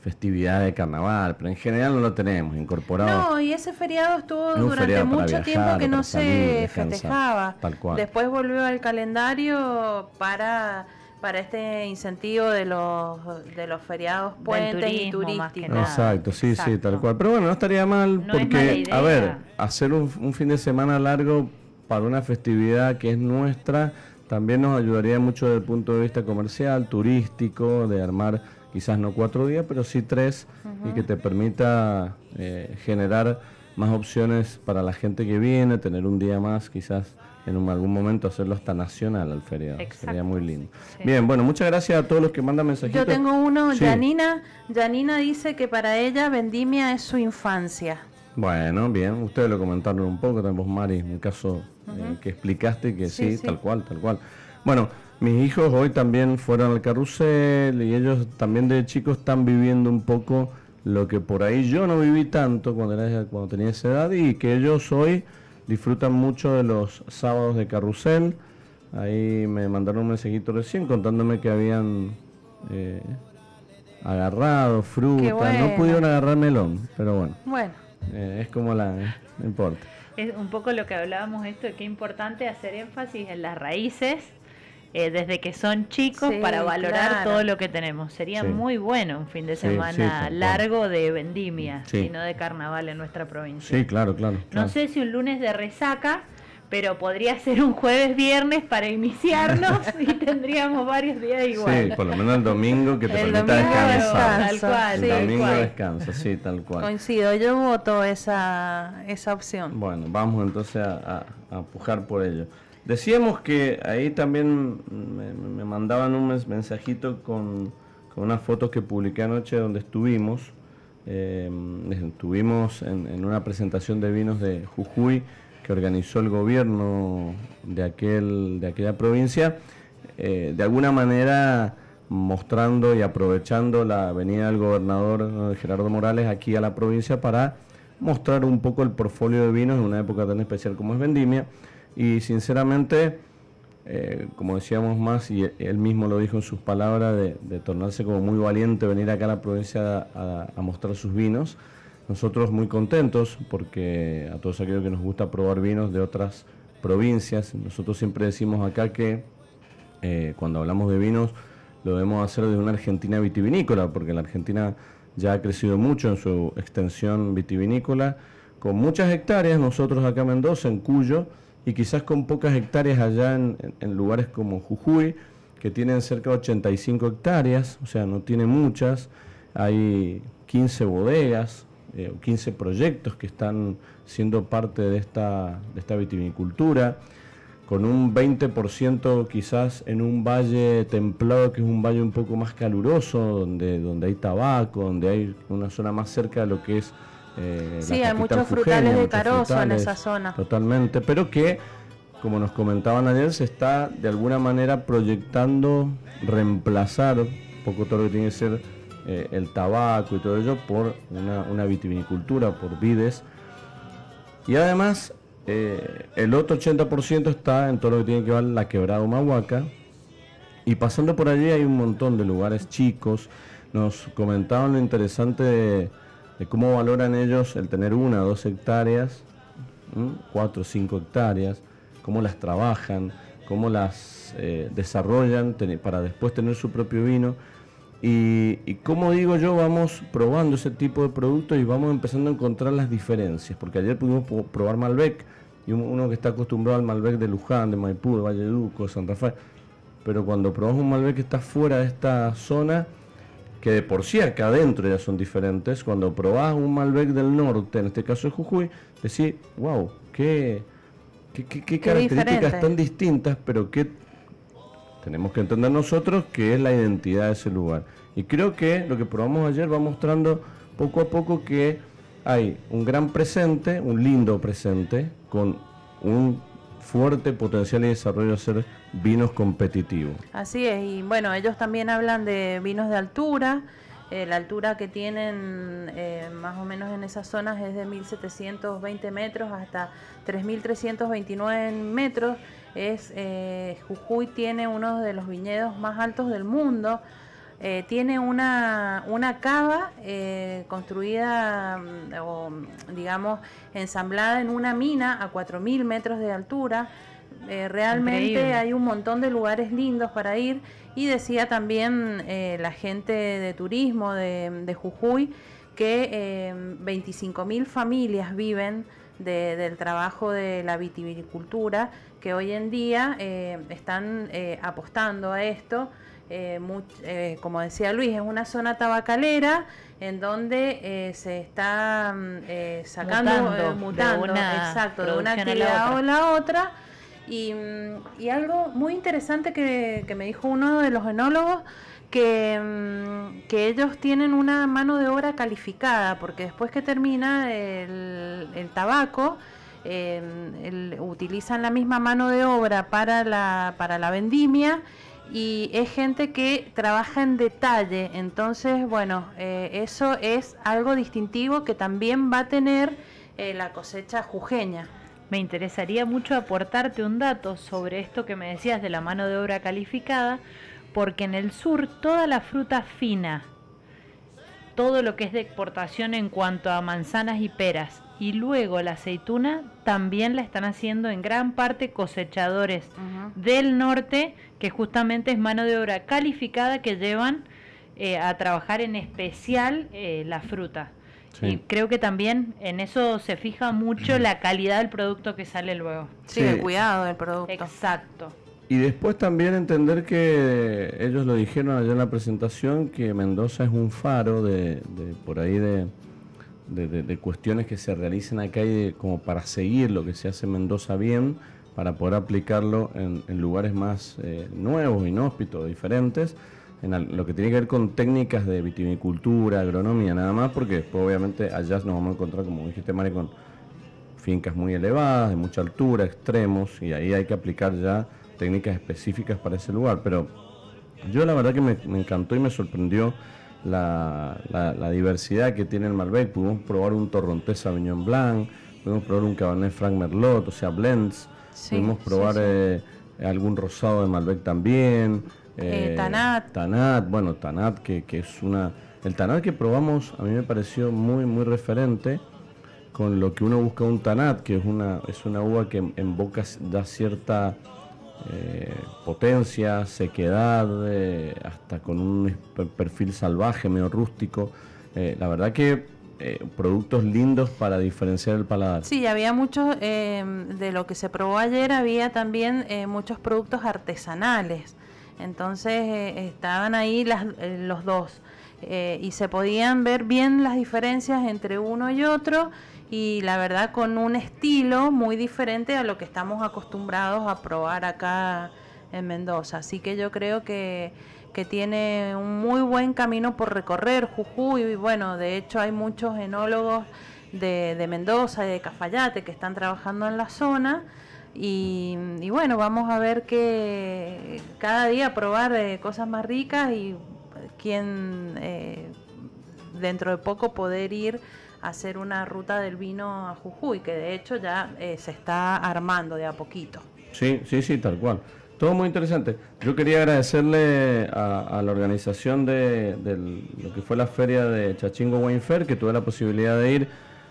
festividad de carnaval, pero en general no lo tenemos incorporado. No, y ese feriado estuvo durante mucho tiempo que no se festejaba. Tal cual. Después volvió al calendario para para este incentivo de los de los feriados puentes y turísticos. Exacto, sí, sí, tal cual. Pero bueno, no estaría mal porque, a ver, hacer un, un fin de semana largo para una festividad que es nuestra también nos ayudaría mucho desde el punto de vista comercial, turístico, de armar quizás no cuatro días, pero sí tres, y que te permita eh, generar más opciones para la gente que viene, tener un día más, quizás en algún momento hacerlo hasta nacional al feriado. Sería muy lindo. Bien, bueno, muchas gracias a todos los que mandan mensajitos. Yo tengo uno, Janina. Janina dice que para ella Vendimia es su infancia. Bueno, bien, ustedes lo comentaron un poco, tenemos Mari, un caso eh, que explicaste que sí, tal cual, tal cual. Bueno, mis hijos hoy también fueron al carrusel y ellos también de chicos están viviendo un poco lo que por ahí yo no viví tanto cuando, era, cuando tenía esa edad y que ellos hoy disfrutan mucho de los sábados de carrusel. Ahí me mandaron un mensajito recién contándome que habían eh, agarrado fruta, no pudieron agarrar melón, pero bueno. Bueno. Eh, es como la, no importa. Es un poco lo que hablábamos esto de que es importante hacer énfasis en las raíces eh, desde que son chicos para valorar todo lo que tenemos. Sería muy bueno un fin de semana largo de vendimia y no de carnaval en nuestra provincia. Sí, claro, claro, No sé si un lunes de resaca, pero podría ser un jueves viernes para iniciarnos y tendríamos varios días igual. Sí, por lo menos el domingo que te permita descansar. Tal cual, el domingo descansa, sí, tal cual. Coincido, yo voto esa, esa opción. Bueno, vamos entonces a, a, a pujar por ello. Decíamos que ahí también me, mandaban un mensajito con, unas fotos que publiqué anoche donde estuvimos. Em, estuvimos en, una presentación de vinos de Jujuy que organizó el gobierno de, aquel, de aquella provincia, eh, de alguna manera mostrando y aprovechando la venida del gobernador Gerardo Morales aquí a la provincia para mostrar un poco el portfolio de vinos en una época tan especial como es Vendimia y sinceramente eh, como decíamos más, y él mismo lo dijo en sus palabras, de, tornarse como muy valiente, venir acá a la provincia a, mostrar sus vinos. Nosotros muy contentos porque a todos aquellos que nos gusta probar vinos de otras provincias, nosotros siempre decimos acá que eh, cuando hablamos de vinos lo debemos hacer de una Argentina vitivinícola, porque la Argentina ya ha crecido mucho en su extensión vitivinícola, con muchas hectáreas, nosotros acá en Mendoza, en Cuyo, y quizás con pocas hectáreas allá en, lugares como Jujuy, que tienen cerca de 85 hectáreas, o sea, no tiene muchas, hay 15 bodegas, eh, 15 proyectos que están siendo parte de esta, de esta vitivinicultura, con un 20% quizás en un valle templado, que es un valle un poco más caluroso, donde, donde hay tabaco, donde hay una zona más cerca de lo que es eh, sí, hay muchos frutales de carozo en esa zona. Totalmente, pero que, como nos comentaban ayer, se está de alguna manera proyectando reemplazar un poco todo lo que tiene que ser eh, el tabaco y todo ello por una, vitivinicultura, por vides. Y además, eh, el otro 80% está en todo lo que tiene que ver la quebrada Humahuaca. Y pasando por allí hay un montón de lugares chicos. Nos comentaban lo interesante de de cómo valoran ellos el tener una o dos hectáreas, cuatro o cinco hectáreas, cómo las trabajan, cómo las eh, desarrollan para después tener su propio vino. Y, como digo yo, vamos probando ese tipo de productos y vamos empezando a encontrar las diferencias, porque ayer pudimos probar Malbec, y uno que está acostumbrado al Malbec de Luján, de Maipú, de Valleduco, San Rafael, pero cuando probamos un Malbec que está fuera de esta zona, que de por sí acá adentro ya son diferentes, cuando probás un Malbec del norte, en este caso de Jujuy, decís, wow, qué, qué, características tan distintas, pero que tenemos que entender nosotros que es la identidad de ese lugar. Y creo que lo que probamos ayer va mostrando poco a poco que hay un gran presente, un lindo presente, con un fuerte potencial y desarrollo de ser vinos competitivos. Así es, y bueno, ellos también hablan de vinos de altura. Eh, la altura que tienen eh, más o menos en esas zonas es de 1.720 metros hasta 3.329 metros. Es, eh, Jujuy tiene uno de los viñedos más altos del mundo. Eh, tiene una, una cava construida mm, o digamos ensamblada en una mina a 4.000 metros de altura. Eh, realmente hay un montón de lugares lindos para ir. Y decía también la gente de turismo de, Jujuy que 25.000 familias viven del trabajo de la vitivinicultura que hoy en día están apostando a esto. Eh, eh, como decía Luis, es una zona tabacalera en donde eh, se está mm, sacando, mutando, de una exacto, de una actividad o la otra. Mm, y, algo muy interesante que, me dijo uno de los enólogos, que, ellos tienen una mano de obra calificada, porque después que termina el, tabaco, utilizan la misma mano de obra para la, para la vendimia y es gente que trabaja en detalle. Entonces, bueno, eh, eso es algo distintivo que también va a tener eh, la cosecha jujeña. Me interesaría mucho aportarte un dato sobre esto que me decías de la mano de obra calificada, porque en el sur toda la fruta fina, todo lo que es de exportación en cuanto a manzanas y peras, y luego la aceituna también la están haciendo en gran parte cosechadores del norte, que justamente es mano de obra calificada que llevan eh, a trabajar en especial eh, la fruta. Y creo que también en eso se fija mucho la calidad del producto que sale luego. Sí, el cuidado del producto. Exacto. Y después también entender que ellos lo dijeron allá en la presentación, que Mendoza es un faro de por ahí de, de, cuestiones que se realicen acá y como para seguir lo que se hace en Mendoza bien, para poder aplicarlo en, lugares más eh, nuevos, inhóspitos, diferentes, en lo que tiene que ver con técnicas de vitivinicultura, agronomía, nada más, porque obviamente allá nos vamos a encontrar, como dijiste Mari, con fincas muy elevadas, de mucha altura, extremos, y ahí hay que aplicar ya técnicas específicas para ese lugar. Pero yo la verdad que me, me encantó y me sorprendió la, la, diversidad que tiene el Malbec. Pudimos probar un Torrontés Sauvignon Blanc, pudimos probar un Cabernet Franc Merlot, o sea, blends. pudimos probar eh, algún rosado de Malbec también. Eh, Tanat. Tanat, bueno, Tanat, que, que, es una... El Tanat que probamos a mí me pareció muy, muy referente con lo que uno busca un Tanat, que es una, es una uva que en boca da cierta eh, potencia, sequedad, eh, hasta con un perfil salvaje, medio rústico. Eh, la verdad que productos lindos para diferenciar el paladar. Sí, había muchos, de lo que se probó ayer, había también muchos productos artesanales. Entonces estaban ahí las, los dos. y se podían ver bien las diferencias entre uno y otro y la verdad con un estilo muy diferente a lo que estamos acostumbrados a probar acá en Mendoza. Así que yo creo que, que tiene un muy buen camino por recorrer Jujuy y bueno, de hecho hay muchos enólogos de, de Mendoza y de Cafayate que están trabajando en la zona. Y, bueno, vamos a ver que cada día probar eh, cosas más ricas y quién eh, dentro de poco poder ir hacer una ruta del vino a Jujuy, que de hecho ya eh, se está armando de a poquito. Sí, sí, sí, tal cual. Todo muy interesante. Yo quería agradecerle a, la organización de, lo que fue la feria de Chachingo Wine Fair, que tuve la posibilidad de ir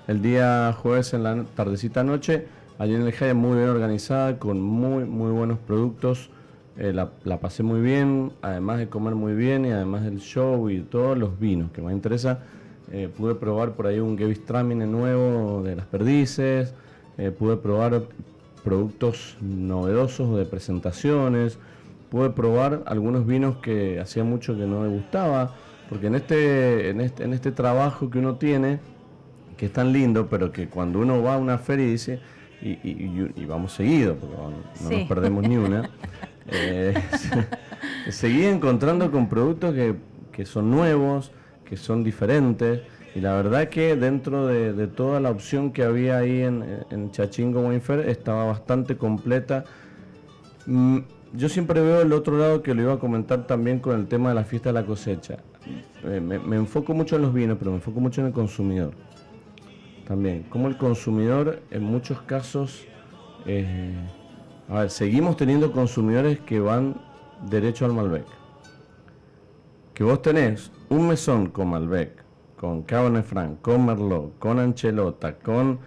el día jueves en la tardecita noche. Allí en el Jaya muy bien organizada, con muy, muy buenos productos. Eh, la, la, pasé muy bien, además de comer muy bien y además del show y todos los vinos, que me interesa eh, pude probar por ahí un Gewürztraminer nuevo de las perdices, eh, pude probar productos novedosos de presentaciones, pude probar algunos vinos que hacía mucho que no me gustaba, porque en este, en este, en este trabajo que uno tiene, que es tan lindo, pero que cuando uno va a una feria y dice, y, vamos seguido, porque no, nos perdemos ni una, eh, seguí encontrando con productos que, que son nuevos, que son diferentes. Y la verdad que dentro de, toda la opción que había ahí en, en Chachingo Winfer estaba bastante completa. Mm, yo siempre veo el otro lado que lo iba a comentar también con el tema de la fiesta de la cosecha. Eh, me, enfoco mucho en los vinos, pero me enfoco mucho en el consumidor. También, como el consumidor en muchos casos, eh, a ver, seguimos teniendo consumidores que van derecho al Malbec. Que vos tenés un mesón con Malbec, con Cabernet Franc, con Merlot, con Anchelota, con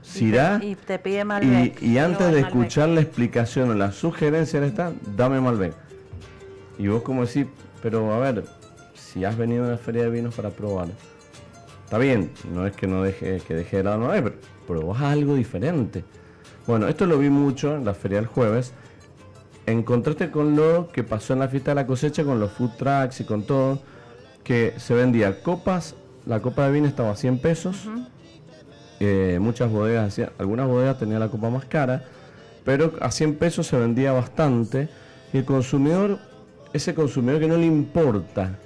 Syrah, y, te, pide Malbec, y, antes de escuchar la explicación o la sugerencia de esta, dame Malbec. Y vos como decís, pero a ver, si has venido a una feria de vinos para probar, está bien, no es que no deje, que deje de lado Malbec, pero, pero vos algo diferente. Bueno, esto lo vi mucho en la feria del jueves. Encontraste con lo que pasó en la fiesta de la cosecha, con los food trucks y con todo que se vendía copas, la copa de vino estaba a 100 pesos, eh, muchas bodegas, algunas bodegas tenían la copa más cara, pero a 100 pesos se vendía bastante y el consumidor, ese consumidor que no le importa,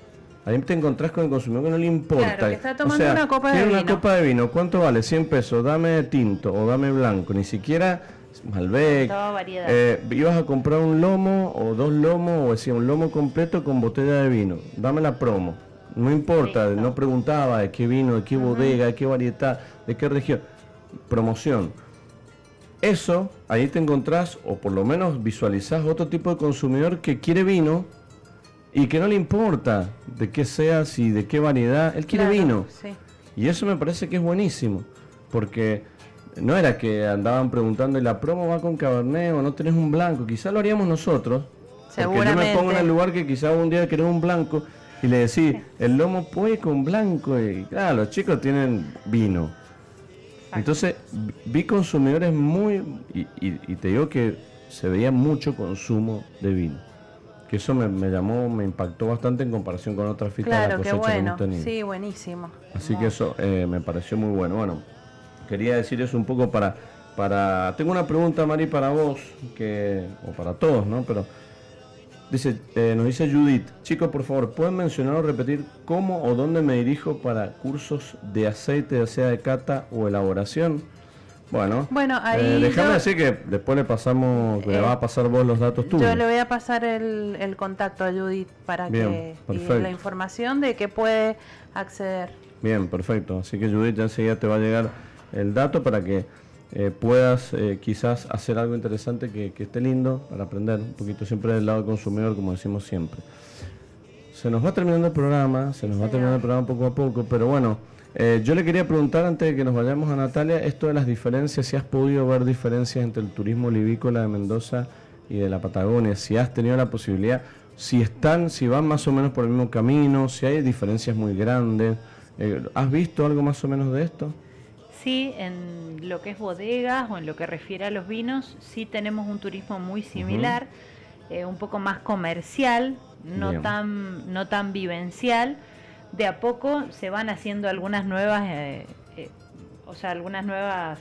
ahí te encontrás con el consumidor que no le importa. Claro, que está tomando una copa de vino. una copa de vino, ¿cuánto vale? 100 pesos, dame tinto o dame blanco, ni siquiera Malbec. Eh, ibas a comprar un lomo o dos lomos o decía un lomo completo con botella de vino, dame la promo. No importa, no preguntaba de qué vino, de qué bodega, de qué variedad, de qué región. Promoción. Eso, ahí te encontrás, o por lo menos visualizás otro tipo de consumidor que quiere vino y que no le importa de qué sea, si de qué variedad, él quiere vino. Y eso me parece que es buenísimo, porque no era que andaban preguntando, ¿y la promo va con Cabernet o no tenés un blanco? Quizá lo haríamos nosotros. Porque yo me pongo en el lugar que quizá un día querés un blanco y le decís, el lomo puede con blanco, y claro, los chicos tienen vino. Entonces, vi consumidores muy, y, te digo que se veía mucho consumo de vino. Que eso me, llamó, me impactó bastante en comparación con otras fiestas de la cosecha que hemos tenido. Sí, buenísimo. Así que eso eh, me pareció muy bueno. Bueno, quería decir eso un poco para, para. Tengo una pregunta, Mari, para vos, que, o para todos, ¿no? Pero Dice, eh, nos dice Judith, chicos, por favor, ¿pueden mencionar o repetir cómo o dónde me dirijo para cursos de aceite, ya sea de cata o elaboración? Bueno, bueno ahí eh, déjame decir que después le pasamos, le va a eh, pasar vos los datos tuyos. Yo le voy a pasar el, contacto a Judith para que y la información de que puede acceder. Bien, perfecto. Así que Judith ya enseguida te va a llegar el dato para que eh, puedas eh, quizás hacer algo interesante que, esté lindo para aprender un poquito siempre del lado del consumidor, como decimos siempre. Se nos va terminando el programa, se nos va terminando el programa poco a poco, pero bueno, eh, yo le quería preguntar antes de que nos vayamos a Natalia, esto de las diferencias, si has podido ver diferencias entre el turismo olivícola de Mendoza y de la Patagonia, si has tenido la posibilidad, si están, si van más o menos por el mismo camino, si hay diferencias muy grandes. ¿Has visto algo más o menos de esto? sí, en lo que es bodegas o en lo que refiere a los vinos, sí tenemos un turismo muy similar, eh, un poco más comercial, no tan, no tan vivencial. De a poco se van haciendo algunas nuevas, eh, eh, o sea, algunas nuevas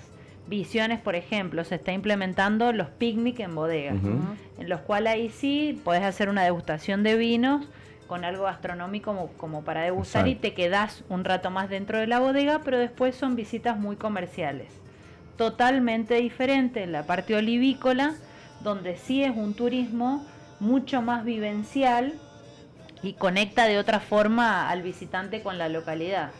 visiones, por ejemplo, se está implementando los picnic en bodegas, en los cuales ahí sí puedes hacer una degustación de vinos con algo gastronómico como, para degustar y te quedas un rato más dentro de la bodega, pero después son visitas muy comerciales. Totalmente diferente en la parte olivícola, donde sí es un turismo mucho más vivencial y conecta de otra forma al visitante con la localidad.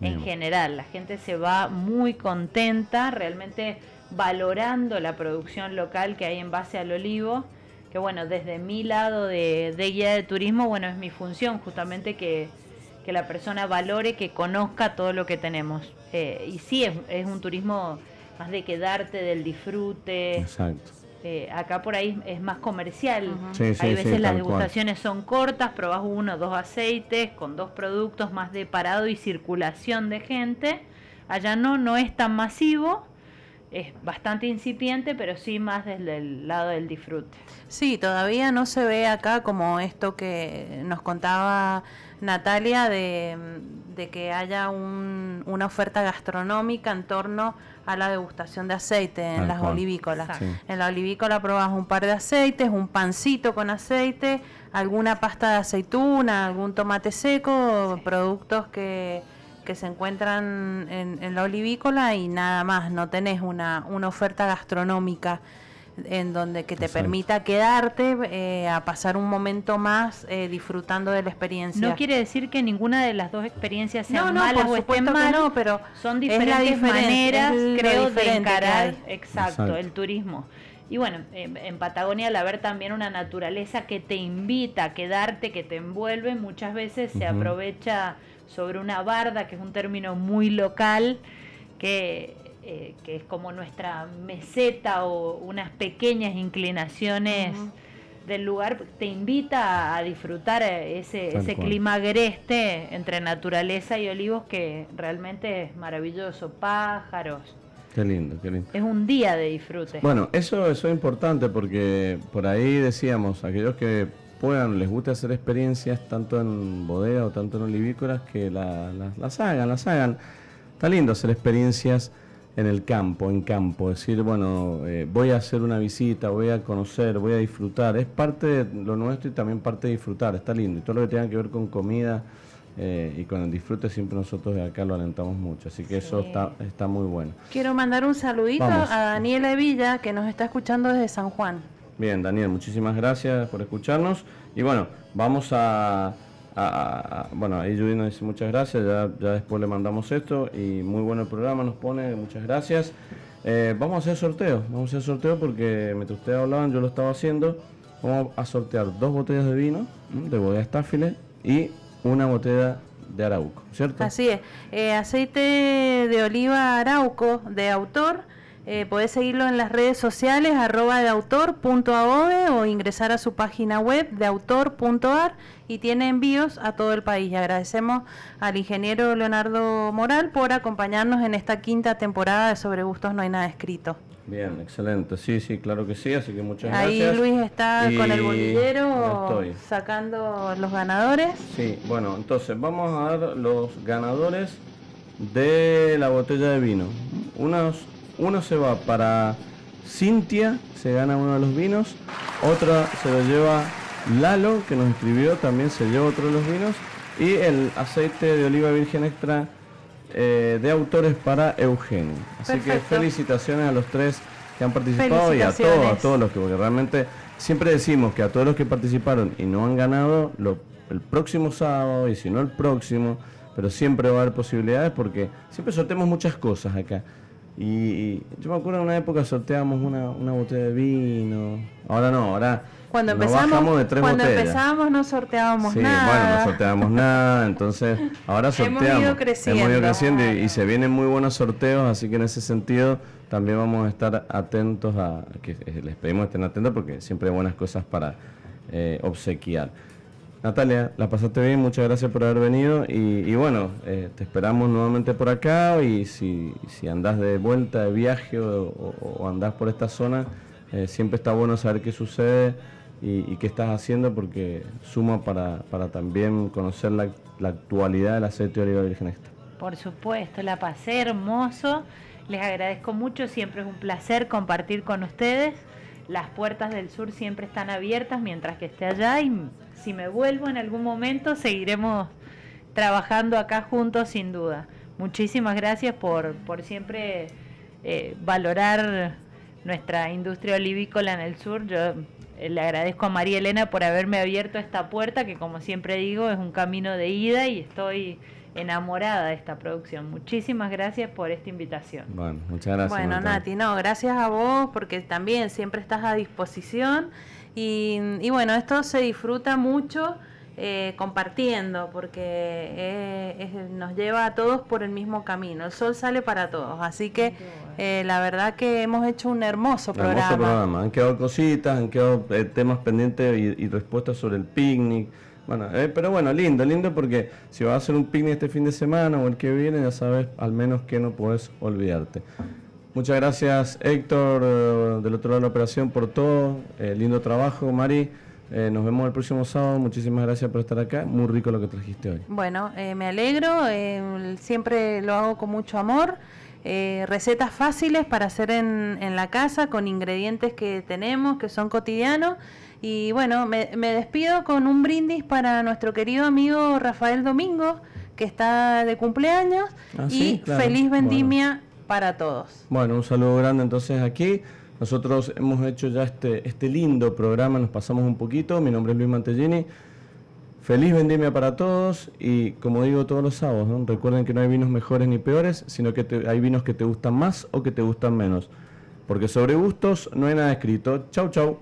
En general, la gente se va muy contenta, realmente valorando la producción local que hay en base al olivo que bueno, desde mi lado de, guía de turismo, bueno, es mi función justamente que, la persona valore, que conozca todo lo que tenemos. Eh, y sí, es, un turismo más de quedarte, del disfrute. Exacto. Eh, acá por ahí es más comercial. Hay veces las degustaciones son cortas, probás uno o dos aceites con dos productos más de parado y circulación de gente. Allá no, no es tan masivo es bastante incipiente, pero sí más desde el lado del disfrute. Sí, todavía no se ve acá como esto que nos contaba Natalia de, que haya una oferta gastronómica en torno a la degustación de aceite en las olivícolas. En la olivícola probas un par de aceites, un pancito con aceite, alguna pasta de aceituna, algún tomate seco, productos que que se encuentran en, la olivícola y nada más, no tenés una, una oferta gastronómica en donde que te permita quedarte eh, a pasar un momento más eh, disfrutando de la experiencia. No quiere decir que ninguna de las dos experiencias sean malas o estén mal, no, pero son diferentes maneras, creo, de encarar exacto, el turismo. Y bueno, en, Patagonia al haber también una naturaleza que te invita a quedarte, que te envuelve, muchas veces se aprovecha sobre una barda, que es un término muy local, que, eh, que es como nuestra meseta o unas pequeñas inclinaciones del lugar, te invita a, disfrutar ese, ese clima agreste entre naturaleza y olivos que realmente es maravilloso, pájaros. Qué lindo, qué lindo. Es un día de disfrute. Bueno, eso, eso es importante porque por ahí decíamos, aquellos que puedan, les gusta hacer experiencias tanto en bodega o tanto en olivícolas, que las hagan, las hagan. Está lindo hacer experiencias en el campo, en campo, decir, bueno, eh, voy a hacer una visita, voy a conocer, voy a disfrutar. Es parte de lo nuestro y también parte de disfrutar, está lindo. Y todo lo que tenga que ver con comida eh, y con el disfrute siempre nosotros de acá lo alentamos mucho. Así que eso está, está muy bueno. Quiero mandar un saludito a Daniela Villa que nos está escuchando desde San Juan. Bien, Daniel, muchísimas gracias por escucharnos. Y bueno, vamos a, bueno, ahí nos dice muchas gracias, ya, ya, después le mandamos esto y muy bueno el programa nos pone, muchas gracias. Eh, vamos a hacer sorteo, vamos a hacer sorteo porque mientras ustedes hablaban yo lo estaba haciendo. Vamos a sortear dos botellas de vino de bodega Estáfile y una botella de Arauco, ¿cierto? Así es. Eh, aceite de oliva Arauco de autor eh, podés seguirlo en las redes sociales, arroba de o ingresar a su página web de autor.ar y tiene envíos a todo el país. Y agradecemos al ingeniero Leonardo Moral por acompañarnos en esta quinta temporada de Sobre Gustos No hay nada escrito. Bien, excelente. Sí, sí, claro que sí, así que muchas gracias. Ahí Luis está con el bolillero sacando los ganadores. Sí, bueno, entonces vamos a dar los ganadores de la botella de vino. Unos uno se va para Cintia, se gana uno de los vinos. Otra se lo lleva Lalo, que nos escribió, también se lleva otro de los vinos. Y el aceite de oliva virgen extra eh, de autores para Eugenio. Así que felicitaciones a los tres que han participado y a todos, a todos los que, porque realmente siempre decimos que a todos los que participaron y no han ganado, el próximo sábado y si no el próximo, pero siempre va a haber posibilidades porque siempre sorteamos muchas cosas acá Y, yo me acuerdo en una época sorteábamos una, una botella de vino. Ahora no, ahora cuando empezamos, de tres cuando empezábamos no sorteábamos nada. Sí, bueno, no sorteábamos nada, entonces ahora sorteamos. Hemos ido creciendo. Hemos ido creciendo y, se vienen muy buenos sorteos, así que en ese sentido también vamos a estar atentos a, que les pedimos que estén atentos porque siempre hay buenas cosas para eh, obsequiar. Natalia, la pasaste bien, muchas gracias por haber venido y, bueno, eh, te esperamos nuevamente por acá y si, si andás de vuelta de viaje o, andás por esta zona, siempre está bueno saber qué sucede y, qué estás haciendo porque suma para, también conocer la, actualidad del aceite de oliva virgen extra. Por supuesto, la pasé hermoso. Les agradezco mucho, siempre es un placer compartir con ustedes. Las puertas del sur siempre están abiertas mientras que esté allá y si me vuelvo en algún momento seguiremos trabajando acá juntos sin duda. Muchísimas gracias por, por siempre eh, valorar nuestra industria olivícola en el sur. Yo eh, le agradezco a María Elena por haberme abierto esta puerta, que como siempre digo, es un camino de ida y estoy enamorada de esta producción. Muchísimas gracias por esta invitación. Bueno, muchas gracias. Bueno, Nati, no, gracias a vos porque también siempre estás a disposición y, y bueno, esto se disfruta mucho eh, compartiendo, porque eh, nos lleva a todos por el mismo camino. El sol sale para todos, así que eh, la verdad que hemos hecho un hermoso programa. Han quedado cositas, han quedado temas pendientes y, respuestas sobre el picnic. Bueno, pero bueno, lindo, lindo porque si vas a hacer un picnic este fin de semana o el que viene, ya sabes al menos que no puedes olvidarte. Muchas gracias Héctor del otro lado de la operación por todo, lindo trabajo, Mari. Eh, nos vemos el próximo sábado. Muchísimas gracias por estar acá. Muy rico lo que trajiste hoy. Bueno, eh, me alegro. Eh, siempre lo hago con mucho amor. recetas fáciles para hacer en, en, la casa con ingredientes que tenemos, que son cotidianos. Y bueno, me, despido con un brindis para nuestro querido amigo Rafael Domingo, que está de cumpleaños. Ah, y feliz vendimia para todos. Bueno, un saludo grande entonces aquí. Nosotros hemos hecho ya este, este lindo programa, nos pasamos un poquito. Mi nombre es Luis Mantellini. Feliz vendimia para todos y como digo todos los sábados, recuerden que no hay vinos mejores ni peores, sino que hay vinos que te gustan más o que te gustan menos. Porque sobre gustos no hay nada escrito. Chau, chau.